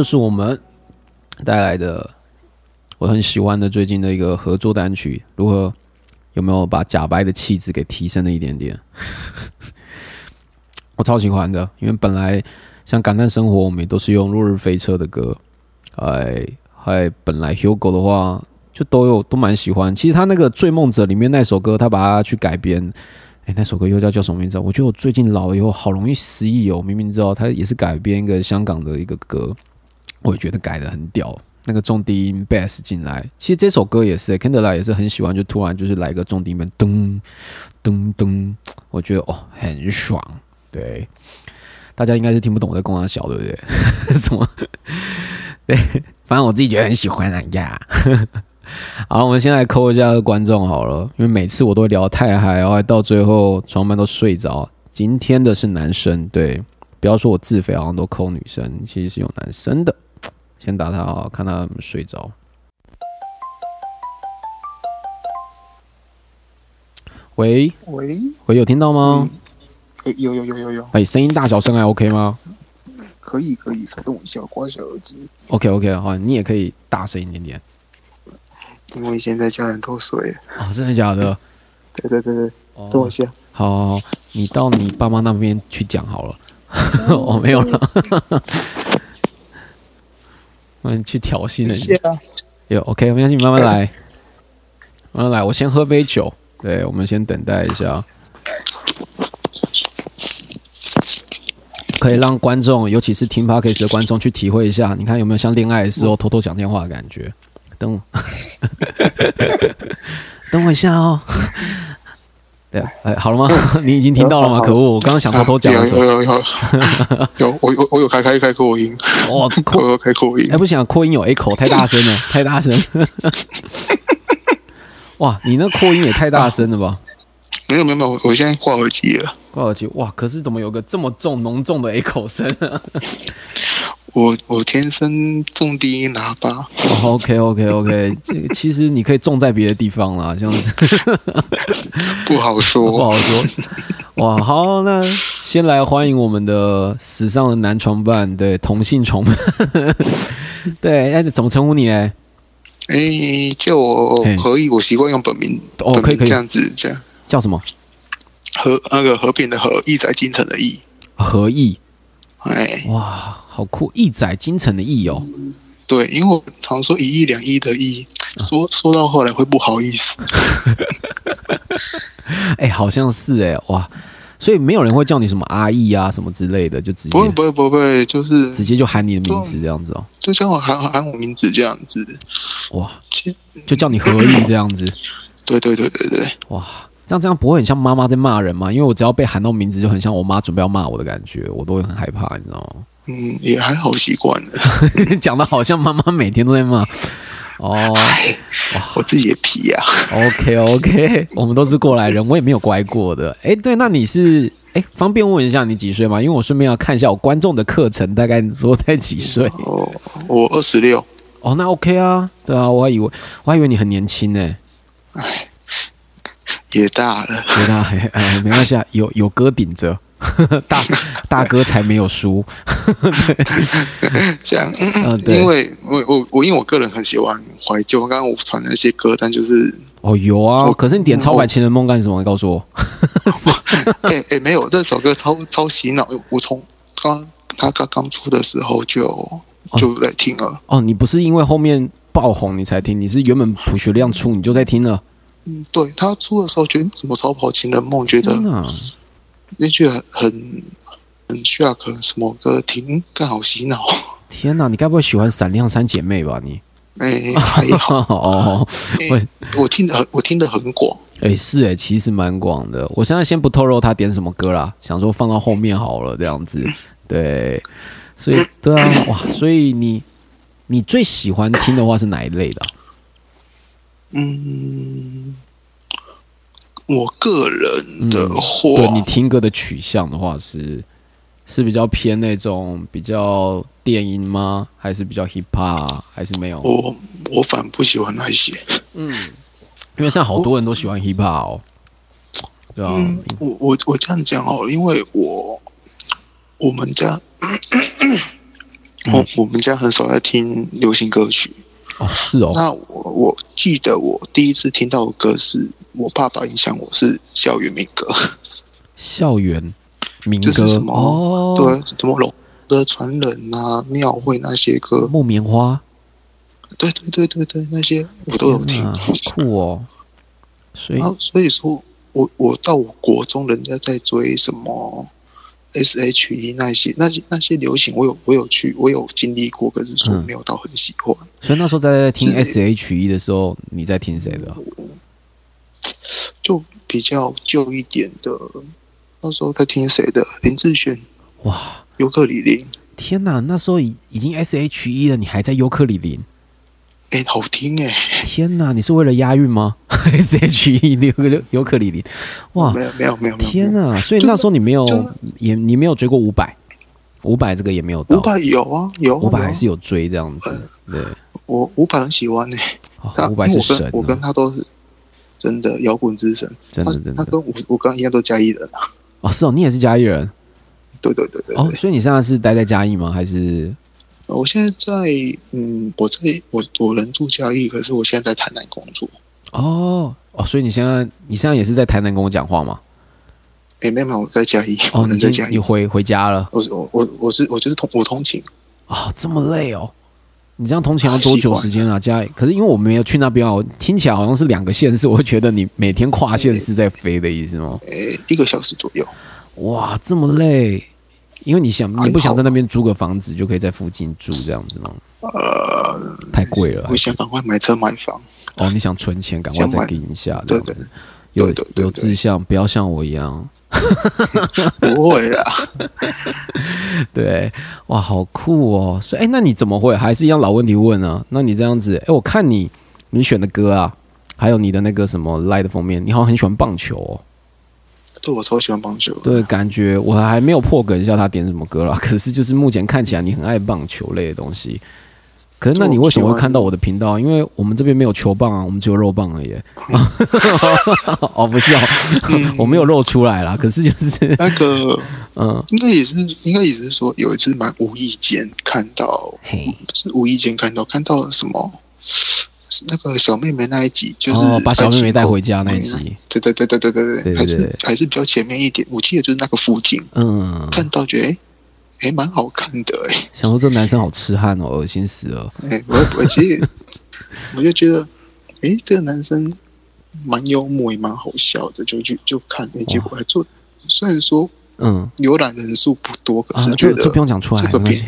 是我们带来的我很喜欢的最近的一个合作单曲，如何有没有把假白的气质给提升了一点点？我超喜欢的，因为本来像《感叹生活》，我们也都是用《落日飞车》的歌，哎，还本来 Hugo 的话就都有都蛮喜欢。其实他那个《追梦者》里面那首歌，他把它去改编，哎，那首歌又叫叫什么名字？我觉得我最近老了以后好容易失忆哦，明明知道他也是改编一个香港的一个歌，我也觉得改的很屌。那个重低音 bass 进来，其实这首歌也是 Candlelight 也是很喜欢，就突然就是来个重低音噔噔噔，我觉得哦很爽。对，大家应该是听不懂我在跟他小，对不对？什么？对，反正我自己觉得很喜欢啊呀。好，我们先来扣一下观众好了，因为每次我都会聊太嗨，然后到最后床伴都睡着。今天的是男生，对，不要说我自肥好像都扣女生，其实是有男生的。先打他啊，看他睡着。喂喂，喂，有听到吗？诶有有有有有，哎、声音大小声还 OK 吗可以可以，稍等我一下，我挂下耳机，？OK OK，好，你也可以大声一点点。因为现在家人都睡了。哦，真的假的？对对对对，哦等我一下。好好好，你到你爸妈那边去讲好了。我、没有了。嗯，去挑衅人家。等一下，有 OK，没关系，你慢慢来，慢慢来。我先喝杯酒。对，我们先等待一下，可以让观众，尤其是听 Podcast 的观众去体会一下。你看有没有像恋爱的时候偷偷讲电话的感觉？等我，等我一下哦。对，哎，好了吗？你已经听到了吗？可恶，我刚刚想偷偷讲的时候，有我有我有开开开扩音，哇，我扩，有开扩音哎，，不行啊，扩音有 echo，太大声了，太大声。哇，你那扩音也太大声了吧？没有没有没有，我现在挂耳机了。挂耳机，哇，可是怎么有个这么重浓重的 echo 声啊我我天生种低音喇叭，哦？OK OK OK，这个其实你可以种在别的地方啦，这样子不好说不。好说。哇，好，那先来欢迎我们的史上的男床伴，对，同性床伴，对，哎，怎么称呼你哎？哎，叫我嘿何意，我习惯用本名，哦，可以可以这，样子这样。叫什么？和那个和平的和，义在京城的义。何意？哎，哇，好酷！一载京城的意哦，对，因为我常说一亿两亿的亿，说说到后来会不好意思。哎，好像是哎，哇，所以没有人会叫你什么阿义啊什么之类的，就直接不会不会不会，就是直接就喊你的名字这样子哦，就像我喊喊我名字这样子。哇，就叫你何义这样子，对对对对对，哇，这样这样不会很像妈妈在骂人吗？因为我只要被喊到名字，就很像我妈准备要骂我的感觉，我都会很害怕，你知道吗？嗯，也还好习惯了。讲的好像妈妈每天都在骂。哦哎，我自己也皮呀、，OK OK，我们都是过来人，我也没有乖过的。哎，对，那你是哎，方便问一下你几岁吗？因为我顺便要看一下我观众的课程，大概你说在几岁？哦，我二十六，哦，那 OK 啊，对啊，我还以为我还以为你很年轻呢。也大了。也大，哎哎，没关系啊，有有哥顶着，大大哥才没有输。这样，嗯对因为我我我因为我个人很喜欢怀旧，刚刚我传的那些歌单就是，哦，有啊，可是你点《超白情人梦》干什么？你告诉我。哎哎、没有，那首歌超超洗脑，我从刚他刚刚出的时候就就在听了，哦，你不是因为后面爆红你才听，你是原本朴学亮出你就在听了。嗯，对他出的时候觉得什么超跑情人梦，觉得！那句很很很 shock，什么歌听更好洗脑，天哪！你该不会喜欢闪亮三姐妹吧？你哎、还好，哦，哎我听的我听的很广，哎、是哎、其实蛮广的。我现在先不透露他点什么歌啦，想说放到后面好了，这样子。对，所以对啊，哇，所以你你最喜欢听的话是哪一类的啊、嗯，我个人的话，嗯对你听歌的取向的话是是比较偏那种比较电音吗？还是比较 hip hop？还是没有？我我反不喜欢那些。嗯，因为现在好多人都喜欢 hip hop 哦。对啊，嗯，我我我这样讲哦，因为我我们家 我我们家很少在听流行歌曲。哦是哦，那我我记得我第一次听到的歌是我爸爸影响我是校园民歌，校园民歌就是什么哦，对，什么龙的传人啊、庙会那些歌，木棉花对对对对对，那些我都有听。酷哦。所以然后所以说我我到我国中，人家在追什么 S.H.E 那些那些那些流行，我有我有去我有经历过，可是说嗯没有到很喜欢。所以那时候在听 S H E 的时候，你在听谁的？就比较旧一点的，那时候在听谁的？林志炫、哇，尤克里林，天哪！那时候已已经 S H E 了，你还在尤克里里？哎，好听哎！天哪！你是为了押韵吗？S H E 尤克尤克里里，哇！没有没有没有天哪！所以那时候你没有也你没有追过五百，五百这个也没有到五百有啊有啊，伍佰有啊还是有追这样子，对，我五百很喜欢呢，他哦伍佰因为是神我跟我跟啊，他都是真的摇滚之神，真的真的他跟我我刚一样都嘉义人啊，哦，是哦，你也是嘉义人对对对对哦，所以你现在是待在嘉义吗？还是我现在在嗯，我在我我人住嘉义，可是我现在在台南工作。哦哦，所以你现在你现在也是在台南跟我讲话吗？哎，没有没有，我在嘉义，哦，我在嘉义。你回回家了我是我我我是我就是通我通勤，啊、这么累哦。你这样通勤要多久时间啊？嘉义，可是因为我没有去那边啊，我听起来好像是两个县市，我会觉得你每天跨县市在飞的意思吗？诶，一个小时左右。哇，这么累，因为你想你不想在那边租个房子就可以在附近住这样子吗？呃，太贵了我想赶快买车买房。哦，你想存钱，赶快再给一下这对样子。有有志向，不要像我一样。不会啦，对，哇，好酷哦！所以，哎，那你怎么会还是一样老问题问啊？那你这样子，哎，我看你你选的歌啊，还有你的那个什么 Light 封面，你好像很喜欢棒球哦。对我超喜欢棒球。对，感觉我还没有破梗一下他点什么歌啦，可是就是目前看起来你很爱棒球类的东西。可是那你为什么会看到我的频道？因为我们这边没有球棒啊，我们只有肉棒而已。哦，不是哦，我没有露出来啦。可是就是，那个嗯，应该也是应该也是说有一次蛮无意间看到，是无意间看到看到什么。那个小妹妹那一集，就是把小妹妹带回家那一集。对对对对对对对，还是还是比较前面一点。我记得就是那个附近，嗯，看到觉得，哎，蛮好看的。哎，想说这男生好痴汉哦，恶心死了。哎，我我其实我就觉得，哎，这个男生蛮幽默，也蛮好笑的，就就就看，哎，结果还做，虽然说。嗯，浏览人数不多，可啊是，觉得这这不用讲出来，这个没关系。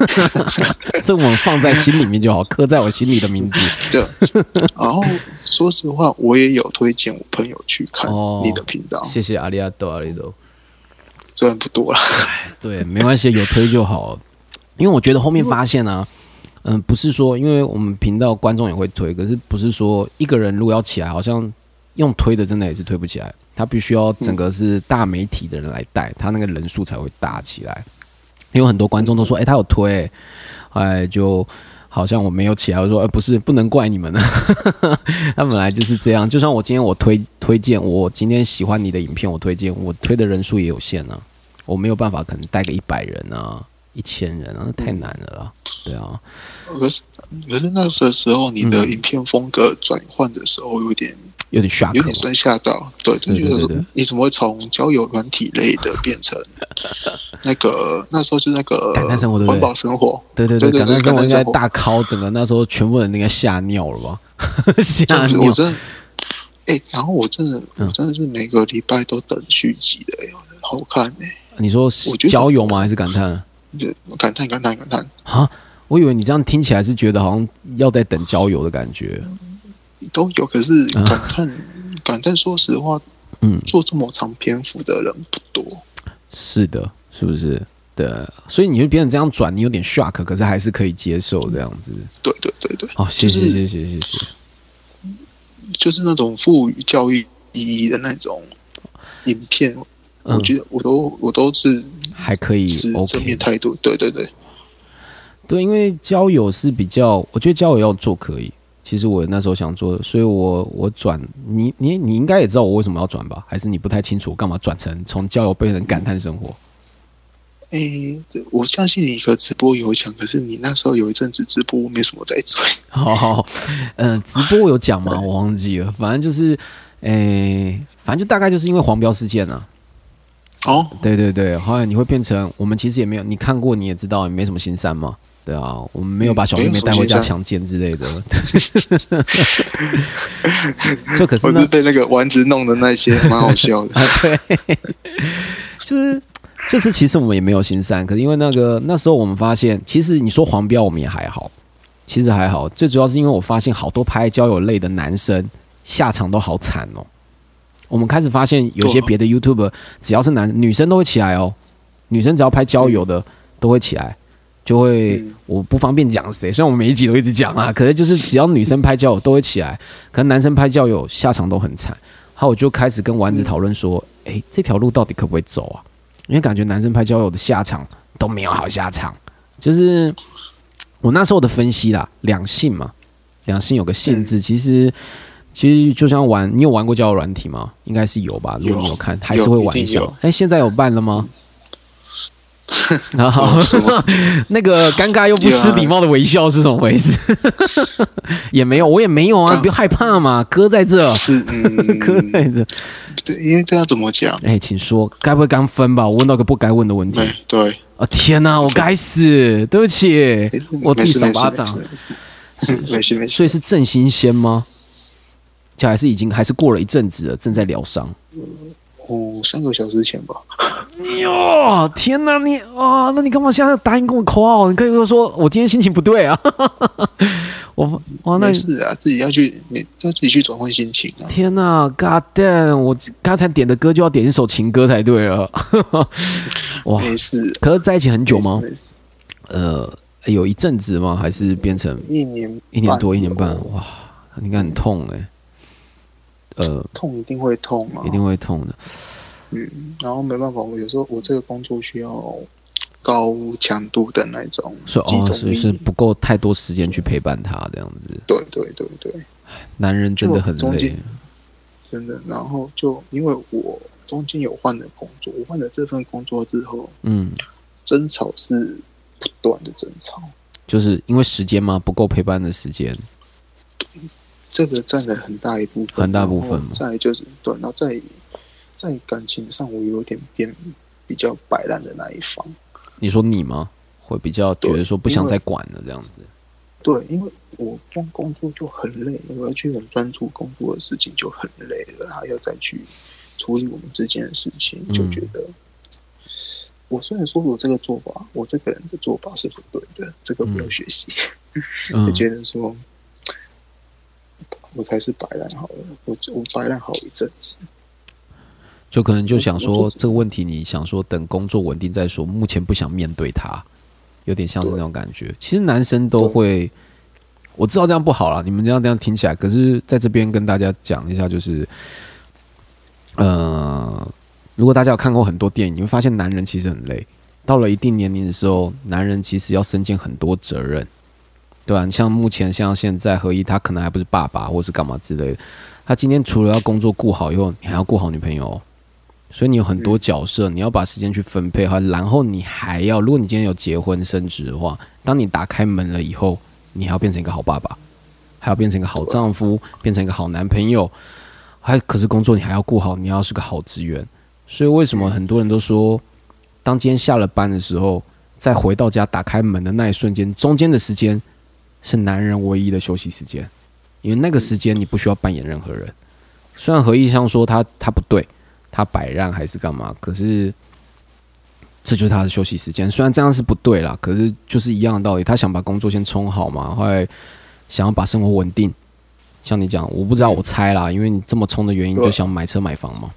这我们放在心里面就好，刻在我心里的名字。对，然后说实话，我也有推荐我朋友去看哦你的频道，谢谢阿里阿多阿里多。虽然不多了，对，没关系，有推就好。因为我觉得后面发现啊，嗯，不是说，因为我们频道观众也会推，可是不是说一个人如果要起来，好像用推的真的也是推不起来。他必须要整个是大媒体的人来带，他那个人数才会大起来。因为很多观众都说，哎、他有推、哎，就好像我没有起来，我说，哎、不是，不能怪你们了，他本来就是这样。就算我今天我推推荐，我今天喜欢你的影片，我推荐，我推的人数也有限啊，我没有办法可能带个一百人啊，一千人啊，那太难了啦。对啊，可是可是那个时候你的嗯影片风格转换的时候有点有点 shock，有点算吓到，对，就觉对对。你怎么会从交友软体类的变成 那个那时候就是那个感叹生活环保生活，对对对，对对感叹生活应该大考整个那时候全部人应该吓尿了吧？吓尿。我，真的，哎、然后我真的嗯。我真的是每个礼拜都等续集的、哎，好看哎、你说我觉得交友吗？还是感叹？就感叹感叹感叹，啊，我以为你这样听起来是觉得好像要在等交友的感觉。都有，可是啊感叹、感叹，说实话，嗯，做这么长篇幅的人不多。是的，是不是？对，所以你就变成这样转，你有点 shock，可是还是可以接受这样子。对对对对，哦，谢谢就是谢谢谢谢。就是那种赋予教育意义的那种影片，我嗯，觉得我都我都是还可以持正面。态度。对对对，对，因为交友是比较，我觉得交友要做可以。其实我那时候想做的，所以我我转你你你应该也知道我为什么要转吧？还是你不太清楚干嘛转成从交友变成感叹生活？诶，我相信你和直播有讲，可是你那时候有一阵子直播没什么在追。好，嗯、直播有讲吗？我忘记了，反正就是，诶、反正就大概就是因为黄标事件啊。哦，对对对，后来你会变成我们其实也没有，你看过你也知道，也没什么新三嘛。对啊，我们没有把小妹妹带回家强奸之类的。就可是呢我是，被那个丸子弄的那些，蛮好笑的。啊，对，就是就是，其实我们也没有心善，可是因为那个那时候我们发现，其实你说黄标我们也还好，其实还好，最主要是因为我发现好多拍交友类的男生下场都好惨哦。我们开始发现有些别的 YouTuber 只要是男女生都会起来哦，女生只要拍交友的都会起来，就会嗯我不方便讲谁，虽然我每一集都一直讲啊，可是就是只要女生拍交友都会起来，可能男生拍交友下场都很惨。然后我就开始跟丸子讨论说，诶，这条路到底可不可以走啊？因为感觉男生拍交友的下场都没有好下场，就是我那时候的分析啦，两性嘛，两性有个性字，其实其实就像玩，你有玩过交友软体吗？应该是有吧，如果你有看，还是会玩一下一定有。哎，现在有办了吗？然 后？那个尴尬又不失礼貌的微笑是怎么回事？也没有，我也没有啊，你不要害怕嘛，哥在这，是哥在嗯，这。对，因为这要怎么讲？哎，请说，该不会刚分吧？我问到个不该问的问题。对对，啊天哪，我该死，对不起，我自己没事没事赏巴掌。没事没事没事没事。所以是正新鲜吗？这还是已经还是过了一阵子了，正在疗伤。哦，三个小时前吧。哟，天哪，你啊、那你干嘛现在答应跟我扣号？你可以说我今天心情不对啊。我哇，那没事啊，自己要去，你要自己去转换心情啊。天哪，God damn！我刚才点的歌就要点一首情歌才对了。哇，没事，可是在一起很久吗呃，有一阵子吗？还是变成一年一年多、一年半？哇，应该很痛哎、呃，痛一定会痛啊一，定会痛的。嗯，然后没办法，我有时候我这个工作需要高强度的那种所以哦，是是不够太多时间去陪伴他这样子。对对对对，男人真的很累真的。然后就因为我中间有换了工作，我换了这份工作之后，嗯，争吵是不断的争吵，就是因为时间吗？不够陪伴的时间。这个占了很大一部分，很大部分嘛再就是对，然后在在感情上，我有点变比较摆烂的那一方。你说你吗？会比较觉得说不想再管了这样子。对，因为我光工作就很累，我要去很专注工作的事情就很累了，还要再去处理我们之间的事情，就嗯觉得。我虽然说我这个做法，我这个人的做法是不对的，这个不要嗯学习。嗯 就，觉得说，我才是摆烂好了，我我摆烂好一阵子。就可能就想说这个问题，你想说等工作稳定再说，目前不想面对它，有点像是那种感觉。其实男生都会，我知道这样不好了，你们这样这样听起来，可是在这边跟大家讲一下，就是呃，如果大家有看过很多电影，你会发现男人其实很累。到了一定年龄的时候，男人其实要身兼很多责任，对啊、你像目前像现在何一，他可能还不是爸爸或是干嘛之类的，他今天除了要工作顾好以后，你还要顾好女朋友哦，所以你有很多角色，你要把时间去分配好，然后你还要，如果你今天有结婚生子的话，当你打开门了以后，你还要变成一个好爸爸，还要变成一个好丈夫，变成一个好男朋友，还可是工作你还要顾好，你要是个好职员。所以为什么很多人都说，当今天下了班的时候，再回到家打开门的那一瞬间，中间的时间是男人唯一的休息时间，因为那个时间你不需要扮演任何人。虽然何意香说他他不对，他摆烂还是干嘛，可是这就是他的休息时间。虽然这样是不对啦，可是就是一样的道理，他想把工作先冲好嘛，后来想要把生活稳定。像你讲，我不知道，我猜啦，因为你这么冲的原因，就想买车买房嘛，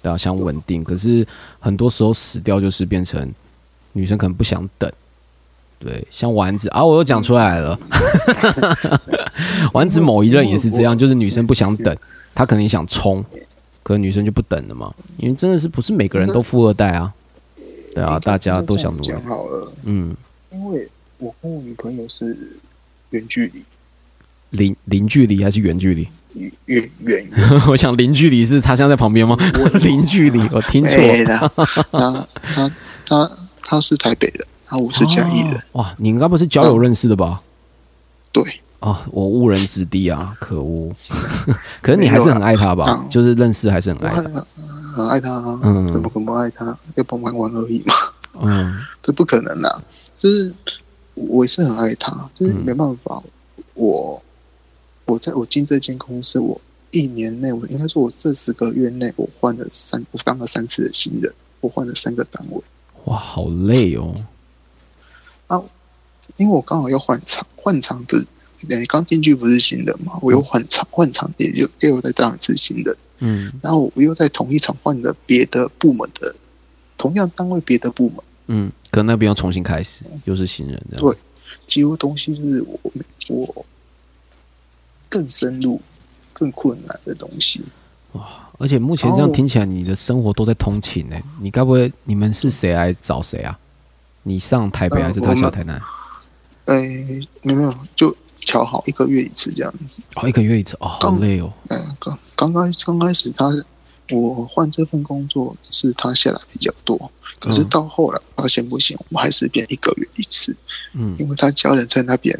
对啊，想稳定。可是很多时候死掉就是变成女生可能不想等，对，像丸子啊，我又讲出来了，丸子某一任也是这样，就是女生不想等，她可能也想冲，可是女生就不等了嘛，因为真的是不是每个人都富二代啊，对啊，大家都想努力。讲，好了，嗯，因为我跟我女朋友是远距离，零零距离还是远距离？远远远。我想零距离是她现在在旁边吗？零距离，我听错没了。啦，他他他他是台北人，啊，我是嘉义人，哦哇，你应该不是交友认识的吧？对，啊，我误人子弟啊，可恶！可是你还是很爱他吧？嗯就是认识还是很爱他。很很爱他啊，嗯怎么可能不爱他？要帮忙玩而已嘛，嗯 这不可能啊！就是我也是很爱他，就是嗯没办法，我我在我进这间公司，我一年内，我应该说我这十个月内，我换了三，我当了三次的新人，我换了三个单位，哇，好累哦。因为我刚好要换场，换场不是。你刚进去不是新人嘛？我又换场，换场也又又有再当一次新人，嗯然后我又在同一场换了别的部门的，同样单位别的部门，嗯，可能那边要重新开始，又是新人这样。对几乎东西就是我我更深入、更困难的东西。哇而且目前这样哦听起来，你的生活都在通勤呢、你该不会你们是谁来找谁啊？你上台北呃还是他下台南？哎，没有没有，就调好一个月一次这样子。哦，一个月一次，哦，好刚累哦。嗯，刚刚开始刚开始他我换这份工作是他下来比较多，可是嗯到后来发现不行，我们还是变一个月一次，嗯，因为他家人在那边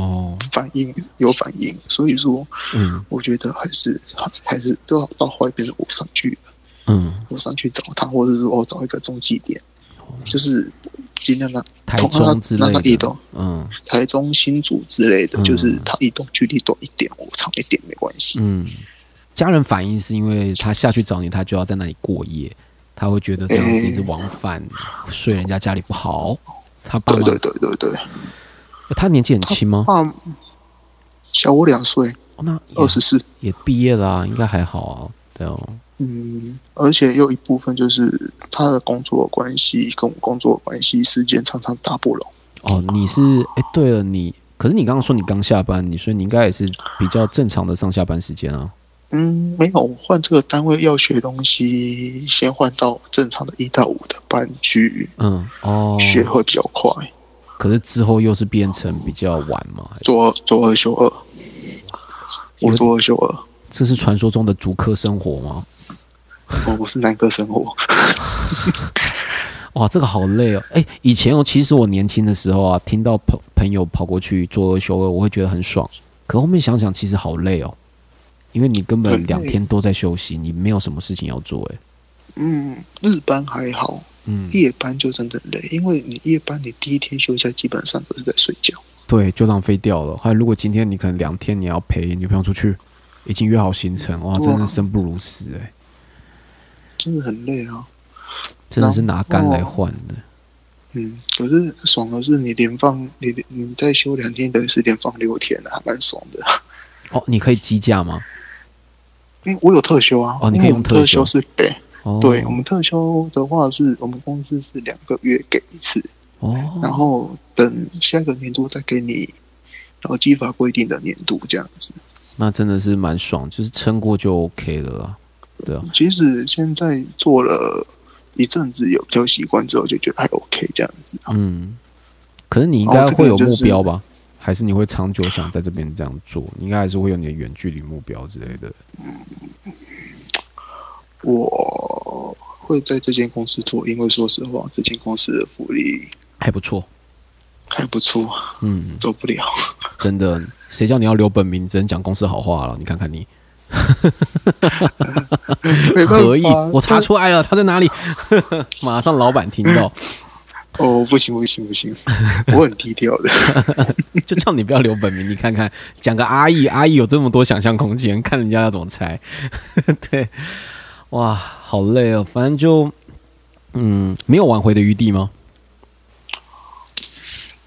哦，反应有反应，所以说嗯我觉得还是还还是都要到后来变成我上去嗯，我上去找他，或者是我找一个中继点，就是尽量让台中之类的嗯台中新竹之类的，嗯就是他移动距离短一点，我长一点没关系。嗯。家人反应是因为他下去找你，他就要在那里过夜，他会觉得这样子一直往返睡人家家里不好。他爸对对对对对，他年纪很轻吗？啊，小我两岁，哦那二十四。也毕业了、啊，应该还好啊。对哦，嗯，而且又一部分就是他的工作关系跟我工作关系，时间常常打不拢。哦，你是哎，对了，你可是你刚刚说你刚下班，你所以你应该也是比较正常的上下班时间啊。嗯，没有，我换这个单位要学东西，先换到正常的一到五的班去嗯，哦，学会比较快。可是之后又是变成比较晚嘛？做做二休二，我做二休二，这是传说中的逐客生活吗？我不是南科生活。哇，这个好累哦！哎，以前我其实我年轻的时候啊，听到朋朋友跑过去做二休二，我会觉得很爽。可后面想想，其实好累哦，因为你根本两天都在休息，你没有什么事情要做。哎，嗯，日班还好，嗯，夜班就真的累，因为你夜班你第一天休假基本上都是在睡觉。对，就浪费掉了。还有如果今天你可能两天你要陪女朋友出去，已经约好行程，哇，真的哇生不如死哎、真的很累啊。真的是拿肝来换的。嗯，可是爽的是你连放你你再休两天，等于是连放六天了，还蛮爽的。哦，你可以积假吗？因为我有特休啊，哦你可以用特特休是给，哦，对我们特休的话是我们公司是两个月给一次，哦，然后等下个年度再给你然后基法规定的年度这样子。那真的是蛮爽，就是撑过就 OK 了啦。对啊，其实现在做了一阵子，有比较习惯之后，就觉得还 OK 这样子。嗯，可是你应该会有目标吧？还是你会长久想在这边这样做？你应该还是会有你的远距离目标之类的。嗯我会在这间公司做，因为说实话，这间公司的福利还不错，还不错，嗯，走不了。真的，谁叫你要留本名，只能讲公司好话了？你看看你，可以，我查出来了，他在哪里？马上老板听到，哦，不行不行不行，我很低调的。就叫你不要留本名。你看看，讲个阿义，阿义有这么多想象空间，看人家要怎么猜。对，哇，好累哦。反正就，嗯，没有挽回的余地吗？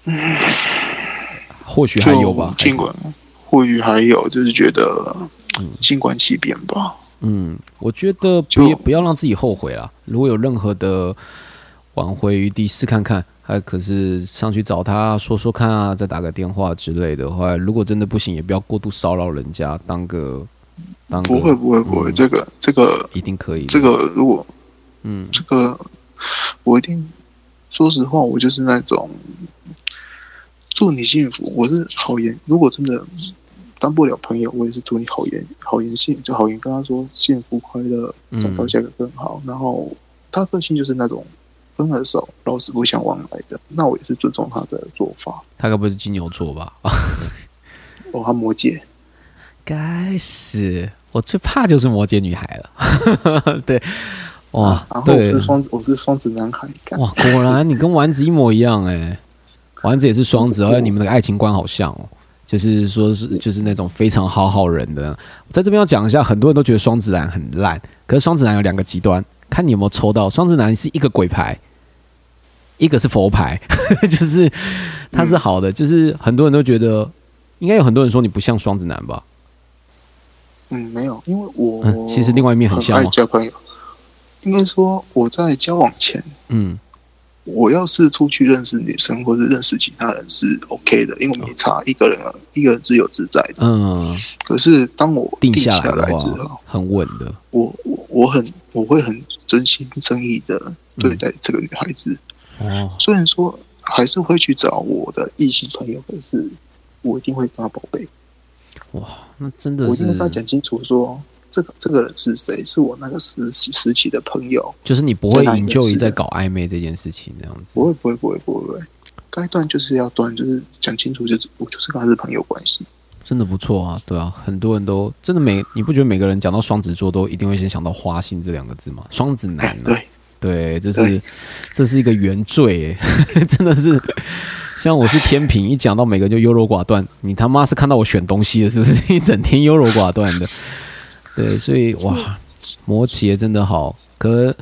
或许还有吧。尽管或许还有，就是觉得静观其变吧。嗯，我觉得不就不要让自己后悔了。如果有任何的挽回余地，试看看。还可是上去找他说说看啊，再打个电话之类的话，如果真的不行，也不要过度骚扰人家，当个当个不会不会不会，嗯这个这个一定可以。这个如果嗯这个我一定说实话，我就是那种祝你幸福。我是好言，如果真的当不了朋友，我也是祝你好言好言幸，就好言跟他说幸福快乐，嗯找到下一个更好。然后他个性就是那种分了手老死不相往来的，那我也是尊重他的做法。他该不是金牛座吧？哦，他摩羯，该死我最怕就是摩羯女孩了。对，哇啊然，后我是，双子，我是双子男孩，干哇，果然你跟丸子一模一样哎、丸子也是双子，而且你们的爱情观好像哦。就是说是就是那种非常好好人的，在这边要讲一下，很多人都觉得双子男很烂，可是双子男有两个极端，看你有没有抽到。双子男是一个鬼牌，一个是佛牌，就是他是好的，就是很多人都觉得，应该有很多人说你不像双子男吧？嗯，没有，因为我、嗯其实另外一面很像爱交朋友。应该说我在交往前，嗯我要是出去认识女生或者认识其他人是 OK 的，因为我没差一个人啊，一个人自由自在的。嗯，可是当我定下下来之后，很稳的。我我我很我会很真心真意的对待这个女孩子。哦，虽然说还是会去找我的异性朋友，可是我一定会跟她宝贝，哇，那真的我一定会跟她讲清楚说。这个这个人是谁？是我那个时期时期的朋友，就是你不会引咎于在搞暧昧这件事情这样子。不会不会不会不会不会，该断就是要断，就是讲清楚，就是我就是跟他是朋友关系。真的不错啊，对啊，很多人都真的每你不觉得每个人讲到双子座都一定会先想到花心这两个字吗？双子男、啊，对，对，这是这是一个原罪诶，真的是。像我是天平，一讲到每个人就优柔寡断，你他妈是看到我选东西了是不是？一整天优柔寡断的，对，所以哇，摩羯真的好。可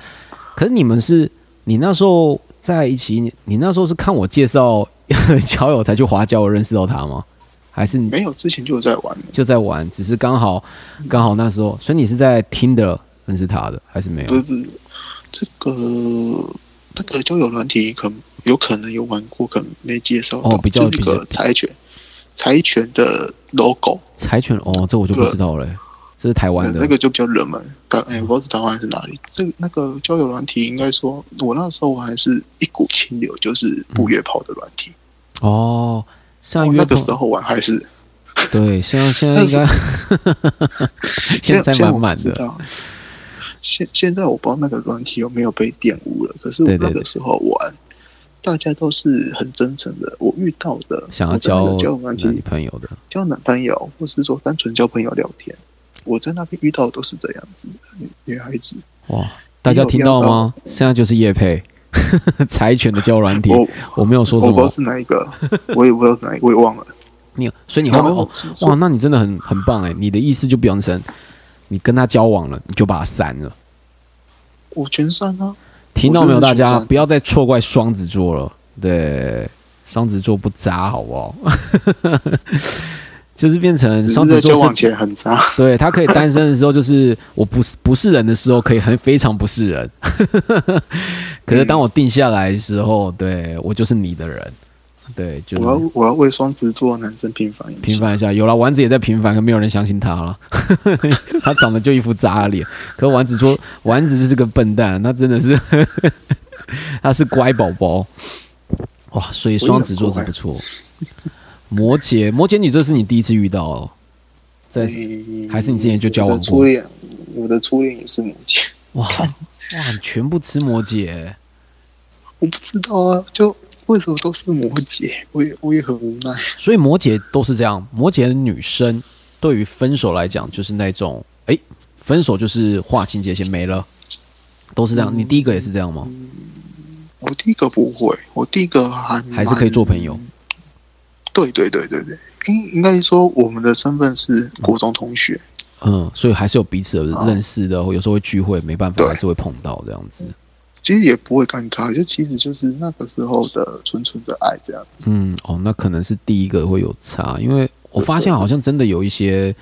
可是你们是，你那时候在一起，你你那时候是看我介绍 交友才去华交友认识到他吗？还是你没有之前就有在玩，就在玩，只是刚好刚好那时候，所以你是在听的认识他的，还是没有？不是不是，这个那个交友软体可有可能有玩过，可能没介绍到，哦比较那比较个柴犬柴犬的 logo，柴犬哦，这我就不知道了、这是台湾的。那个就比较热门。但哎，我不知道台湾是哪里。这那个交友软体，应该说，我那时候还是一股清流，就是不约炮的软体。哦，像那个时候玩还是对，现在现在应该现在满满的。的。现现在我不知道那个软体有没有被玷污了，可是我那个时候玩，大家都是很真诚的。我遇到的想要交交友软男朋友的，交男朋友，或是说单纯交朋友聊天，我在那边遇到的都是这样子的女女孩子。哇！大家听到吗？现在就是叶佩 柴犬的交软体，我我没有说什么我不知道，是哪一个，我也不知道是哪一个，我也忘了。你所以你后面哦，哇，那你真的很很棒哎！你的意思就变成你跟他交往了，你就把他删了。我全删啊！听到没有，大家不要再错怪双子座了。对，双子座不渣，好不好？就是变成双子座是往，前很渣。对他可以单身的时候，就是我不是不是人的时候，可以很非常不是人。可是当我定下来的时候，对我就是你的人。对，就我要我要为双子座男生平反一下。平凡一下，有了丸子也在平凡，可没有人相信他了。他长得就一副渣脸，可丸子说丸子就是个笨蛋，他真的是他是乖宝宝。哇，所以双子座是不错。摩羯，摩羯女这是你第一次遇到哦，在嗯还是你之前就交往过我的初恋，我的初恋也是摩羯。哇 哇，你全部吃摩羯，我不知道啊，就为什么都是摩羯？我也我也很无奈。所以摩羯都是这样。摩羯的女生对于分手来讲，就是那种哎，分手就是划清界限没了，都是这样。你第一个也是这样吗？我第一个不会，我第一个还还是可以做朋友？对对对对对，应应该说我们的身份是国中同学。嗯，所以还是有彼此的认识的，有时候会聚会，没办法，还是会碰到这样子。其实也不会尴尬，就其实就是那个时候的纯纯的爱这样。嗯，哦，那可能是第一个会有差，因为我发现好像真的有一些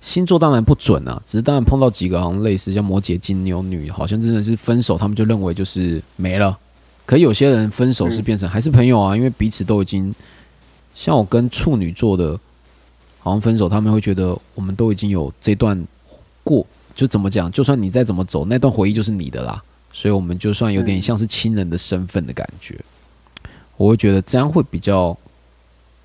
星座当然不准啊，只是当然碰到几个好像类似像摩羯、金牛女，好像真的是分手，他们就认为就是没了。可有些人分手是变成还是朋友啊，因为彼此都已经像我跟处女座的，好像分手，他们会觉得我们都已经有这段过，就怎么讲，就算你再怎么走，那段回忆就是你的啦。所以我们就算有点像是亲人的身份的感觉，我会觉得这样会比较，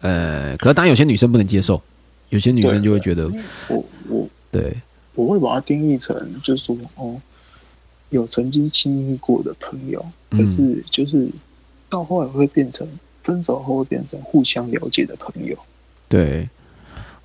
呃，可是当然有些女生不能接受，有些女生就会觉得，我我对，我会把它定义成，就是说，哦，有曾经亲密过的朋友，可嗯是就是到后来会变成分手后会变成互相了解的朋友。对，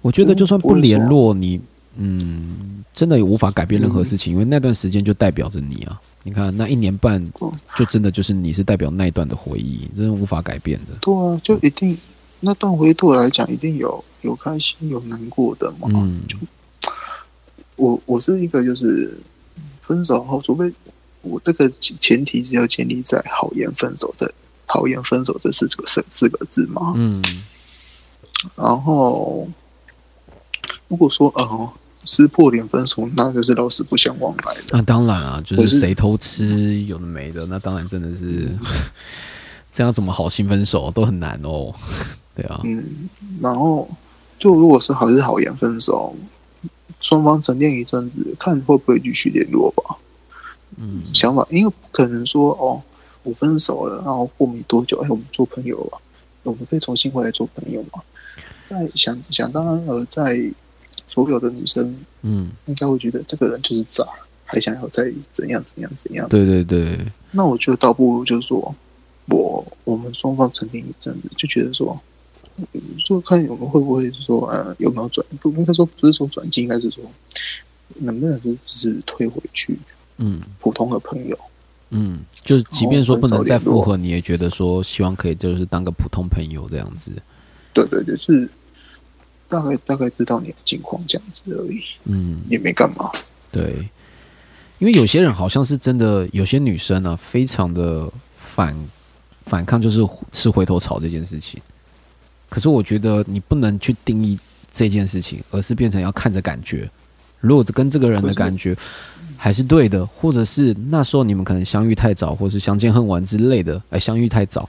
我觉得就算不联络你，嗯，真的也无法改变任何事情，因为那段时间就代表着你啊。你看那一年半哦，就真的就是你是代表那一段的回忆，真的无法改变的。对啊，就一定那段回忆对我来讲，一定有有开心有难过的嘛。嗯就我我是一个就是分手后，除非我这个前提是要建立在好言分手这好言分手这四个四四个字嘛。嗯，然后如果说呃撕破脸分手，那就是老死不相往来的。那当然啊，就是是谁偷吃有的没的，那当然真的是 这样怎么好心分手都很难哦。对啊，嗯，然后就如果是好是好言分手，双方沉淀一阵子，看会不会继续联络吧。嗯想法，因为不可能说哦，我分手了，然后过没多久，哎，我们做朋友了，我们可以重新回来做朋友嘛？在想想当然了在所有的女生嗯，应该会觉得这个人就是渣，还想要再怎样怎样怎样。对对对，那我觉得倒不如就是说，我我们双方沉淀一阵子，就觉得说，嗯就看我们会不会说呃有没有转，不应该说不是说转机，应该是说能不能就只是退回去嗯普通的朋友。嗯，就是即便说不能再复合，你也觉得说希望可以就是当个普通朋友这样子。对对，就是大概大概知道你的近况这样子而已，嗯，也没干嘛。对，因为有些人好像是真的，有些女生啊，非常的反反抗，就是吃回头草这件事情。可是我觉得你不能去定义这件事情，而是变成要看着感觉。如果跟这个人的感觉还是对的，或者是那时候你们可能相遇太早，或是相见恨晚之类的，哎，相遇太早，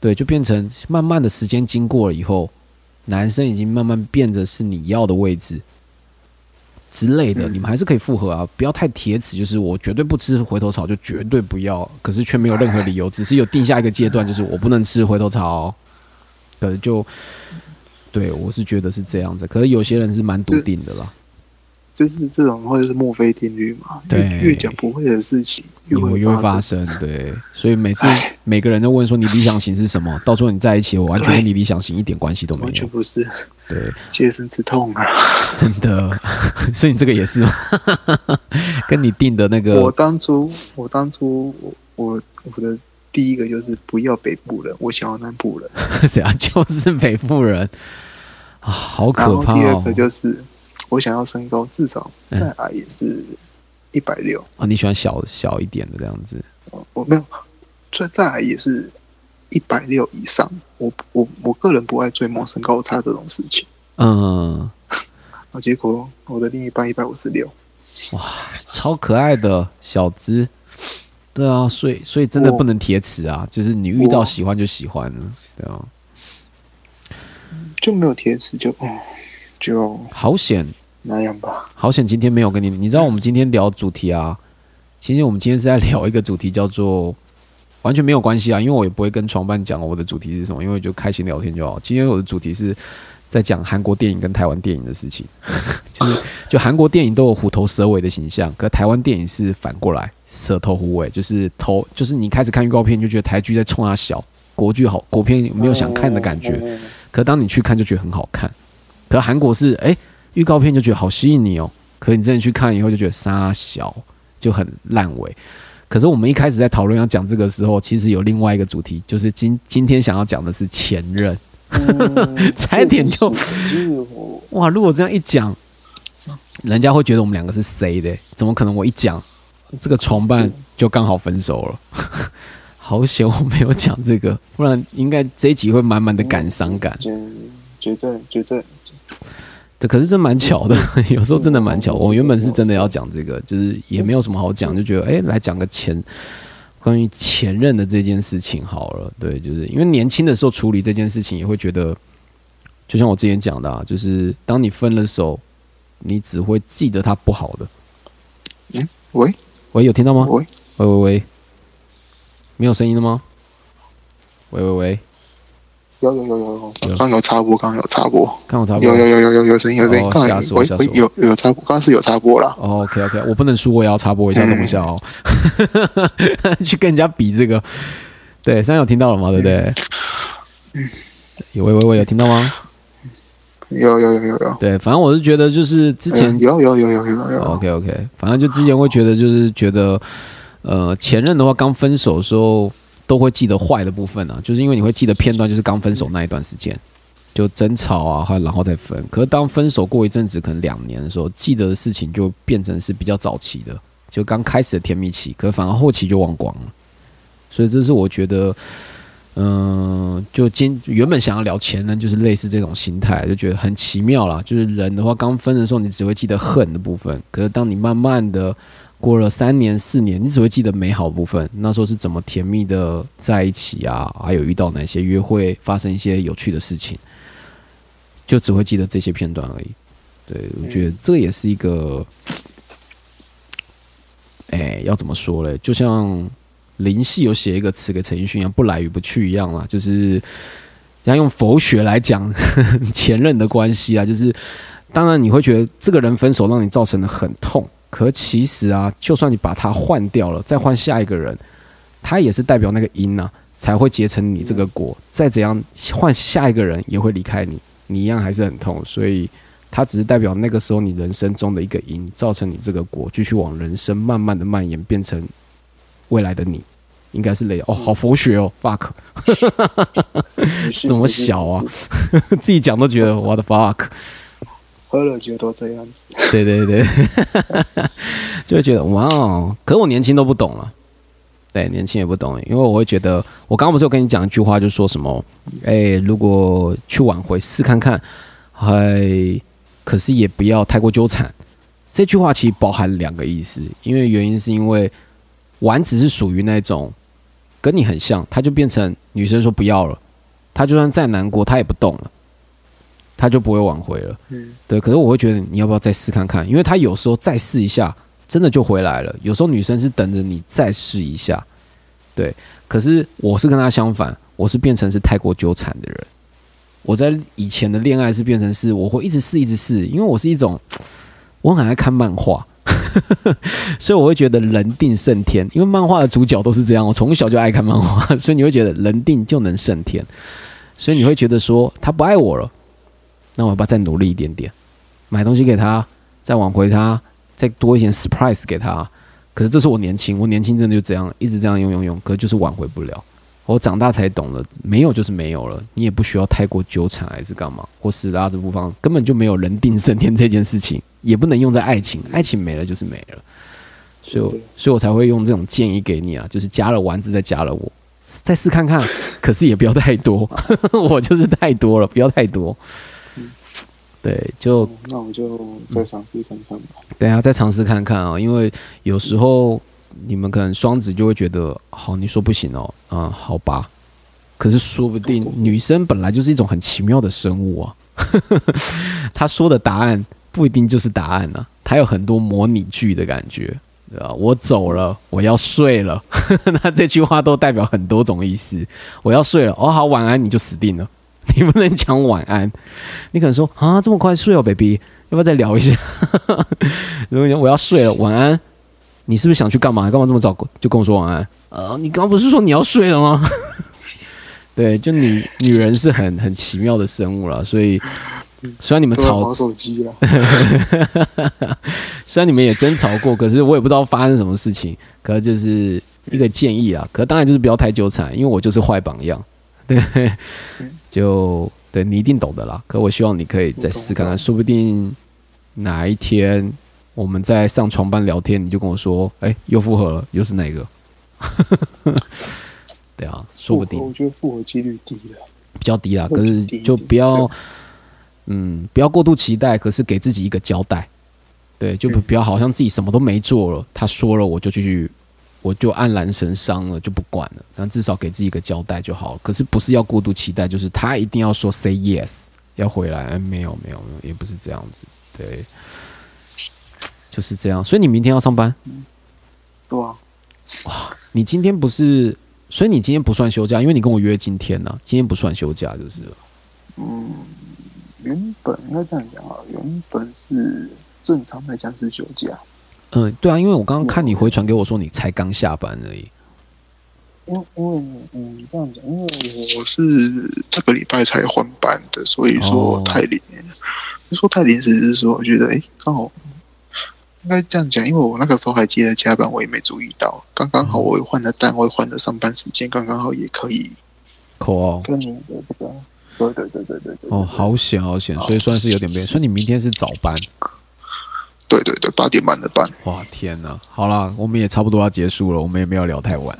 对，就变成慢慢的时间经过了以后，男生已经慢慢变着是你要的位置之类的，嗯。你们还是可以复合啊，不要太铁齿，就是我绝对不吃回头草，就绝对不要，可是却没有任何理由，只是有定下一个阶段，就是我不能吃回头草，可是就对我是觉得是这样子，可是有些人是蛮笃定的啦，就是这种话就是墨菲定律嘛，对越越讲不会的事情，越会越会发生。对，所以每次每个人都问说你理想型是什么，到时候你在一起，我完全跟你理想型一点关系都没有完全，不是对，切身之痛啊！真的，所以你这个也是吗？跟你定的那个我，当初，我当初，我我我的第一个就是不要北部人，我想要南部人。谁啊？就是北部人啊，好可怕哦！第二个就是我想要身高至少嗯再矮也是一百六，啊，你喜欢小小一点的这样子，我没有再再矮也是一百六以上。我我我个人不爱追梦身高差这种事情。嗯，啊，结果我的另一半一百五十六，哇超可爱的小只。对啊，所以所以真的不能铁齿啊，就是你遇到喜欢就喜欢了。对啊，就没有贴纸，就嗯，就好险，那样吧。好险，今天没有跟你，你知道我们今天聊主题啊，其实我们今天是在聊一个主题叫做。完全没有关系啊，因为我也不会跟床伴讲我的主题是什么，因为就开心聊天就好。今天我的主题是在讲韩国电影跟台湾电影的事情，就是就韩国电影都有虎头蛇尾的形象，可台湾电影是反过来，蛇头虎尾，就是头就是你开始看预告片就觉得台剧在冲啊小，国剧好，国片没有想看的感觉，嗯可当你去看就觉得很好看。可韩国是哎、预告片就觉得好吸引你哦，可你真的去看以后就觉得沙小就很烂尾。可是我们一开始在讨论要讲这个时候，其实有另外一个主题，就是今今天想要讲的是前任。嗯差一点就哇，如果这样一讲，人家会觉得我们两个是谁的？怎么可能？我一讲这个床伴就刚好分手了，好险我没有讲这个，不然应该这一集会满满的感伤感。觉觉得觉得这可是真蛮巧的，有时候真的蛮巧。我原本是真的要讲这个，就是也没有什么好讲，就觉得哎、来讲个前关于前任的这件事情好了。对，就是因为年轻的时候处理这件事情，也会觉得，就像我之前讲的、啊，就是当你分了手，你只会记得他不好的。喂喂，有听到吗？喂，喂喂喂，没有声音了吗？喂喂喂，有有有有有，刚有插播，刚有插播，刚有插播有。有有有有有声音有声音哦，刚有吓死我喂吓死我有有插播，刚刚是有插播了。哦，OK OK，我不能输，我也要插播一下，嗯等一下哦，去跟人家比这个。对，现在有听到了吗？对不对？有喂喂喂，有听到吗？有有有有有，对，反正我是觉得就是之前嗯有有有有有有，OK OK，反正就之前会觉得就是觉得，呃，前任的话刚分手的时候都会记得坏的部分啊，就是因为你会记得片段，就是刚分手那一段时间，就争吵啊，还然后再分。可是当分手过一阵子，可能两年的时候，记得的事情就变成是比较早期的，就刚开始的甜蜜期，可反而后期就忘光了。所以这是我觉得。嗯，就今原本想要聊前任，就是类似这种心态，就觉得很奇妙啦。就是人的话，刚分的时候，你只会记得恨的部分；可是当你慢慢的过了三年、四年，你只会记得美好部分。那时候是怎么甜蜜的在一起啊，还有遇到哪些约会，发生一些有趣的事情，就只会记得这些片段而已。对，我觉得这也是一个，哎、要怎么说嘞？就像林夕有写一个词给陈奕迅一样，不来与不去一样啦，就是人家用佛学来讲 前任的关系啊，就是当然你会觉得这个人分手让你造成的很痛，可其实啊，就算你把它换掉了，再换下一个人，他也是代表那个因啊，才会结成你这个果。再怎样换下一个人也会离开你，你一样还是很痛，所以。它只是代表那个时候你人生中的一个因，造成你这个果，继续往人生慢慢的蔓延，变成未来的你，应该是累哦，好佛学哦，fuck，怎怎么小啊？自己讲都觉得 what the fuck，喝了酒都这样子。对对对，就会觉得哇哦，可是我年轻都不懂了，对，年轻也不懂，因为我会觉得，我刚刚不是有跟你讲一句话，就说什么，哎，如果去挽回试看看，还可是也不要太过纠缠。这句话其实包含两个意思，因为原因是因为丸子是属于那种跟你很像，他就变成女生说不要了，他就算再难过，他也不动了，他就不会挽回了。嗯，对，可是我会觉得你要不要再试看看，因为他有时候再试一下，真的就回来了。有时候女生是等着你再试一下，对。可是我是跟他相反，我是变成是太过纠缠的人。我在以前的恋爱是变成是我会一直试一直试，因为我是一种 我很爱看漫画，所以我会觉得人定胜天，因为漫画的主角都是这样。我从小就爱看漫画，所以你会觉得人定就能胜天，所以你会觉得说他不爱我了，那我要不要再努力一点点，买东西给他，再挽回他，再多一点 surprise 给他？可是这是我年轻，我年轻真的就这样一直这样用用用，可是就是挽回不了。我长大才懂了，没有就是没有了，你也不需要太过纠缠还是干嘛，或是拉着不放，根本就没有人定胜天这件事情，也不能用在爱情，爱情没了就是没了，所以我所以我才会用这种建议给你啊，就是加了丸子再加了我，再试看看，可是也不要太多，我就是太多了，不要太多。对，就哦那我就再尝试看看吧。等下再尝试看看啊，因为有时候你们可能双子就会觉得，好，你说不行哦，嗯，好吧，可是说不定女生本来就是一种很奇妙的生物啊，她说的答案不一定就是答案啊，她有很多模拟句的感觉，对吧？我走了，我要睡了，那这句话都代表很多种意思。我要睡了，哦好，晚安，你就死定了。你不能讲晚安，你可能说啊这么快睡哦，baby，要不要再聊一下？如果你说我要睡了，晚安，你是不是想去干嘛？干嘛这么早就跟我说晚安？呃，你刚刚不是说你要睡了吗？对，就女女人是很很奇妙的生物了，所以虽然你们吵手机了。虽然你们也争吵过，可是我也不知道发生什么事情，可是就是一个建议啊，可当然就是不要太纠缠，因为我就是坏榜样，对，就对你一定懂的啦。可我希望你可以再试看看，说不定哪一天我们在上床班聊天，你就跟我说，哎、又复合了，又是哪个？对啊，说不定我觉得复合几率低了。比较低啦，可是就不要，嗯，不要过度期待，可是给自己一个交代，对，就不嗯不要好像自己什么都没做了，他说了我就继续，我就黯然神伤了，就不管了，但至少给自己一个交代就好了。可是不是要过度期待，就是他一定要说 say yes 要回来，哎，没有没有没有，也不是这样子，对，就是这样。所以你明天要上班，嗯对啊，哇你今天不是，所以你今天不算休假，因为你跟我约今天呢、今天不算休假就是了。嗯，原本应该这样讲啊，原本是正常来讲是休假，嗯，对啊，因为我刚刚看你回传给我说你才刚下班而已。因为因为嗯这样讲，因为我是这个礼拜才换班的，所以说哦太临，就说太临时是说，我觉得哎刚好。应该这样讲，因为我那个时候还接了加班，我也没注意到，刚刚好我换了单位，换了上班时间，刚刚好也可以口哦，跟你的这个，对对对对对对，哦，好险好险，所以算是有点变。所以你明天是早班，对对对，八点半的班，哇天哪！好啦，我们也差不多要结束了，我们也没有聊太晚，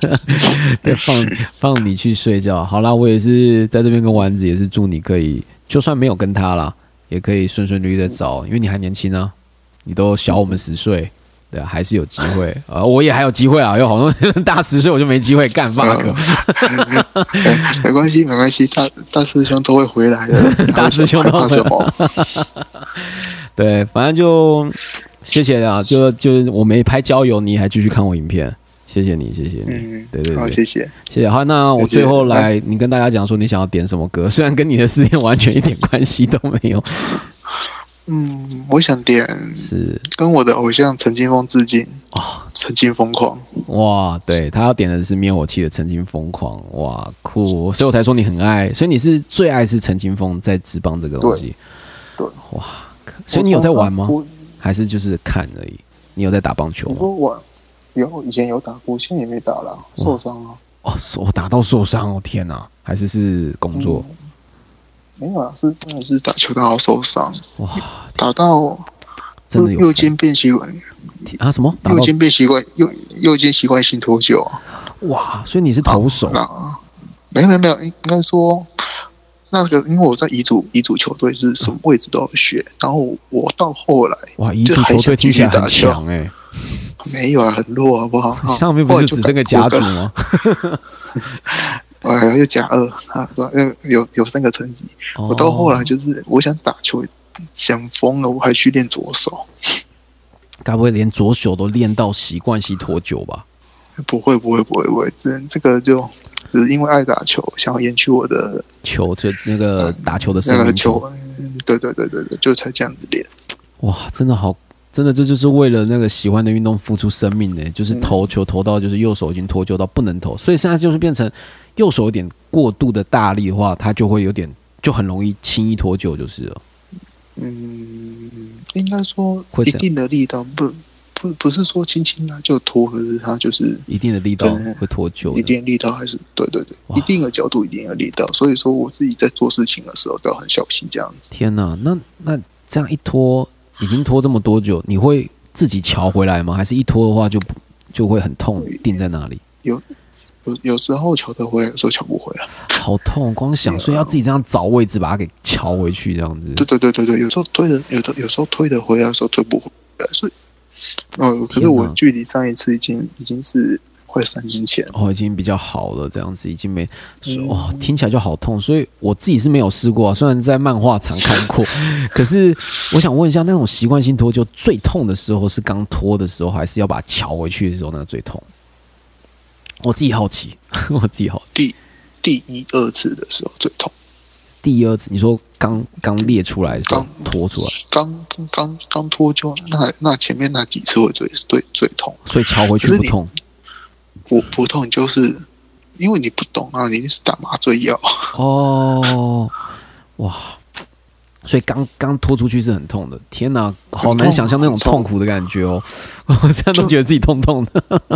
对，放 放你去睡觉。好啦，我也是在这边跟丸子也是祝你可以，就算没有跟他啦，也可以顺顺利利的找，因为你还年轻啊，你都小我们十岁。对啊，还是有机会。啊、呃我也还有机会啊，有好多人大十岁我就没机会干 fuck，、哎没关系没关系，大大师兄都会回来的，大师兄都会害怕什么？对，反正就谢谢啊，就就我没拍交友，你还继续看我影片，谢谢你，谢谢你，嗯，对对对。好，谢谢。谢谢。好，那我最后来，你跟大家讲说你想要点什么歌，虽然跟你的事业完全一点关系都没有，嗯，我想点是跟我的偶像陈金峰致敬啊，曾经疯狂。哇，对他要点的是灭火器的《曾经疯狂》，哇，酷，所以我才说你很爱，所以你是最爱是陈金峰在职棒这个东西，对，哇，所以你有在玩吗？还是就是看而已？你有在打棒球吗？你说玩有以前有打过，现在也没打了，受伤了。哦，我打到受伤哦，天哪！还是是工作？嗯没有啊，是真的是打球打到受伤，哇，打到真的有右肩变习惯，啊？什么？打右肩变习惯右右肩习惯性脱臼啊。哇！所以你是投手啊没有没有没有，应该说那个，因为我在乙组乙组球队是什么位置都要学，然后我到后来哇！乙组球队听起来很强哎、没有啊，很弱好不好？啊上面不是只剩个甲组？吗？呃，又加二啊，有有有三个层级。我到后来哦就是我想打球，想疯了，我还去练左手。该不会连左手都练到习惯性脱臼吧？不会不会不会不会，这这个就只是因为爱打球，想要延续我的球就那个打球的生那个球。嗯对对对对对，就才这样子练。哇，真的好，真的这就是为了那个喜欢的运动付出生命呢、就是嗯投球投到就是右手已经脱臼到不能投，所以现在就是变成右手有点过度的大力的话，它就会有点就很容易轻易脱臼，就是了。嗯，应该说会一定的力道，不不不是说轻轻拉就脱，可是它就是一定的力道会脱臼。一定的力道还是对对对，一定的角度，一定的力道。所以说我自己在做事情的时候都要很小心这样子。天哪，那那这样一拖，已经拖这么多久，你会自己瞧回来吗？还是一拖的话就就会很痛，定在那里？有有时候瞧得回来，有时候瞧不回来。好痛，光想，所以要自己这样找位置把它给敲回去，这样子。对对对对对，有时候推的，有的有时候推的回来，有时候推不回来。所以，哦，可是我距离上一次已经已经是快三年前。哦，已经比较好了，这样子已经没，嗯哦，听起来就好痛。所以我自己是没有试过、啊，虽然在漫画常看过，可是我想问一下，那种习惯性脱臼最痛的时候是刚脱的时候，还是要把它翘回去的时候，那个最痛？我自己好奇，我自己好奇。第第一二次的时候最痛，第二次你说刚刚裂出来的时候刚脱出来，刚刚刚刚脱臼，那那前面那几次会最最最痛。所以敲回去不痛不不痛就是因为你不懂啊，你是打麻醉药。哦，哇！所以刚刚拖出去是很痛的，天哪，好难想象那种痛苦的感觉哦！我现在都觉得自己痛痛的。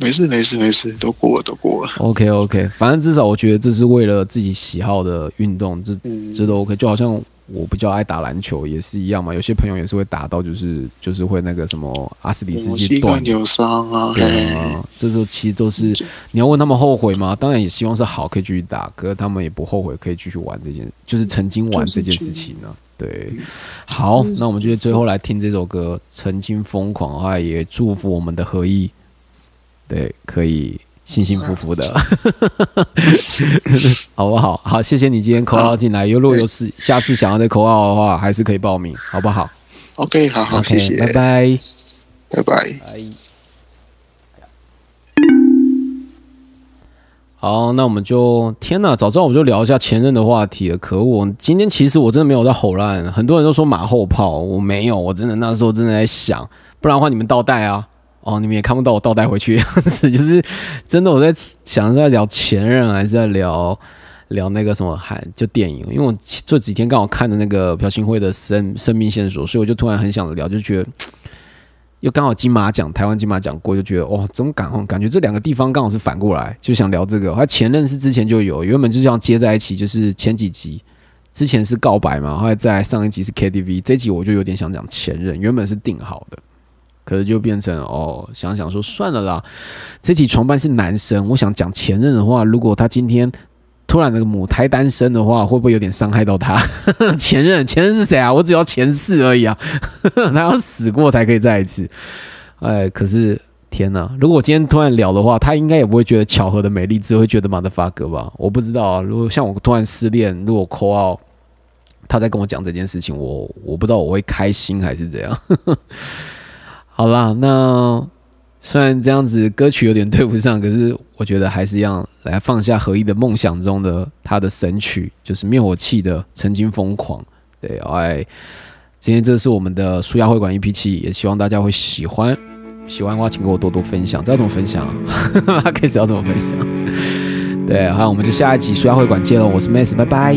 没事没事没事，都过了都过了。OK OK，反正至少我觉得这是为了自己喜好的运动，这嗯，这都 OK。就好像我比较爱打篮球也是一样嘛，有些朋友也是会打到就是就是会那个什么阿斯里斯我腱断。扭伤啊，对嘿啊，这都其实都是你要问他们后悔吗？当然也希望是好，可以继续打，可是他们也不后悔，可以继续玩这件，就是曾经玩这件事情呢、对，好，那我们就最后来听这首歌《曾经疯狂》的话，也祝福我们的合意，对，可以幸幸福福的，好不好？好，谢谢你今天口号进来，如果有事下次想要再口号的话，还是可以报名，好不好 OK，好好谢谢，拜拜。拜拜。好，那我们就天哪！早知道我们就聊一下前任的话题了。可恶，今天其实我真的没有在吼烂，很多人都说马后炮，我没有，我真的那时候真的在想，不然的话你们倒带啊。哦，你们也看不到我倒带回去的样子，就是真的我在想是在聊前任，还是在聊聊那个什么还就电影？因为我这几天刚好看的那个朴信惠的生生命线索，所以我就突然很想聊，就觉得又刚好金马奖，台湾金马奖过，就觉得哇，怎么感感觉这两个地方刚好是反过来，就想聊这个。他前任是之前就有，原本就这样接在一起，就是前几集之前是告白嘛，后来在上一集是 KTV，这集我就有点想讲前任，原本是定好的。可是就变成哦，想想说算了啦。这起床伴是男生，我想讲前任的话，如果他今天突然那个母胎单身的话，会不会有点伤害到他？前任，前任是谁啊？我只要前世而已啊，他要死过才可以再一次。哎，可是天哪！如果我今天突然聊的话，他应该也不会觉得巧合的美丽，只会觉得马德发哥吧？我不知道啊。如果像我突然失恋，如果 call out，他在跟我讲这件事情，我我不知道我会开心还是怎样。好啦，那虽然这样子歌曲有点对不上，可是我觉得还是要来放下合一的梦想中的他的神曲，就是灭火器的《曾经疯狂》。对，哎，今天这是我们的舒压会馆 EP 七，也希望大家会喜欢。喜欢的话，请给我多多分享。知道怎么分享啊？开始要怎么分享？对，好，我们就下一集舒压会馆见喽。我是 Max，拜拜。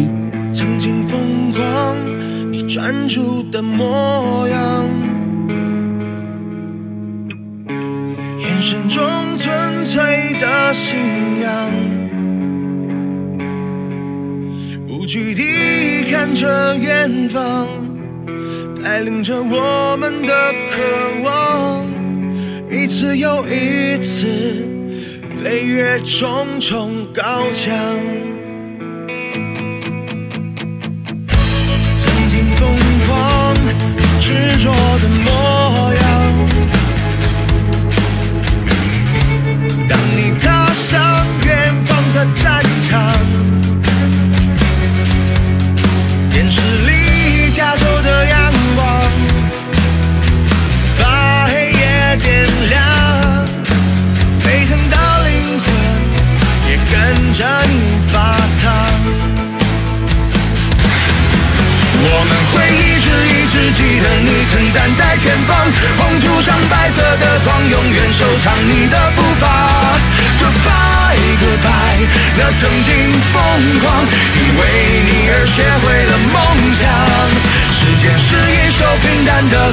曾经疯狂，你专注的模样，眼神中纯粹的信仰，无惧地看着远方，带领着我们的渴望，一次又一次飞越重重高墙。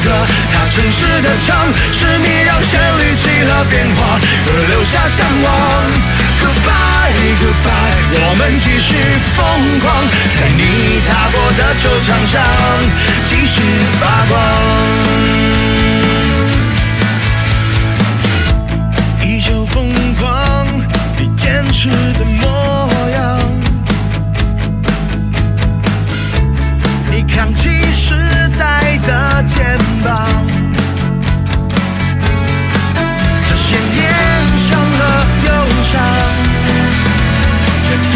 歌，它真实的唱，是你让旋律起了变化，而留下向往。Goodbye Goodbye，我们继续疯狂，在你踏过的球场上继续发光。依旧疯狂，你坚持的梦肩膀。这些年伤了忧伤，却从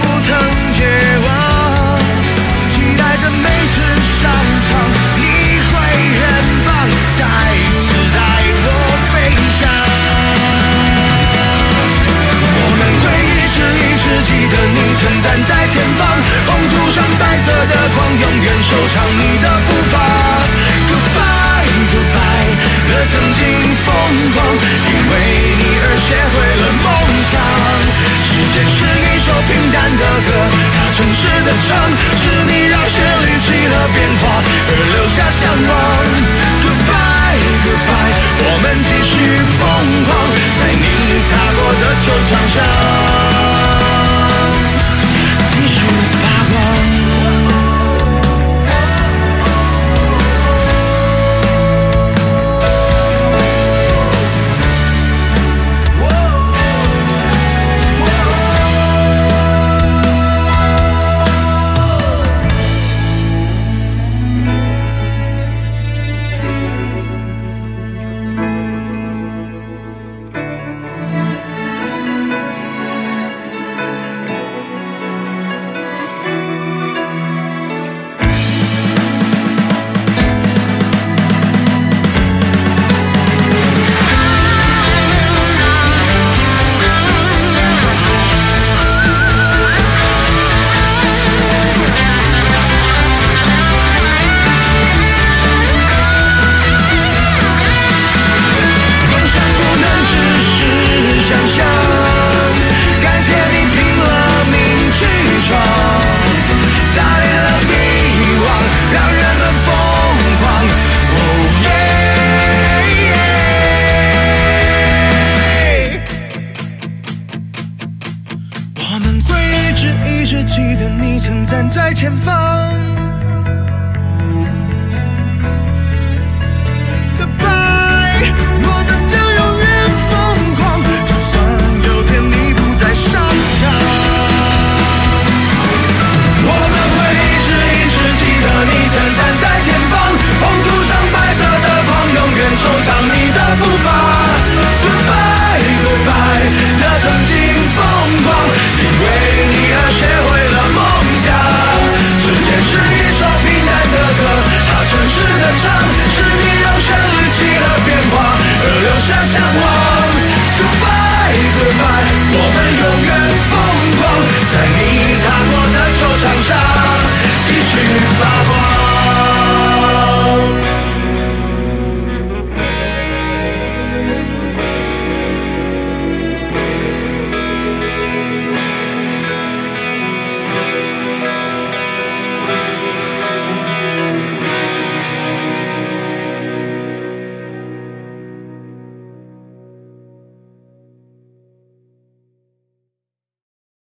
不曾绝望。期待着每次上场，你会很棒，再次带我飞翔。我们会一直一直记得你曾站在前方，红土上白色的光，永远收藏你的步伐。了曾经疯狂，因为你而学会了梦想。时间是一首平淡的歌，它诚实的唱，是你让旋律起了变化，而留下向往。Goodbye Goodbye，我们继续疯狂，在你踏过的球场上，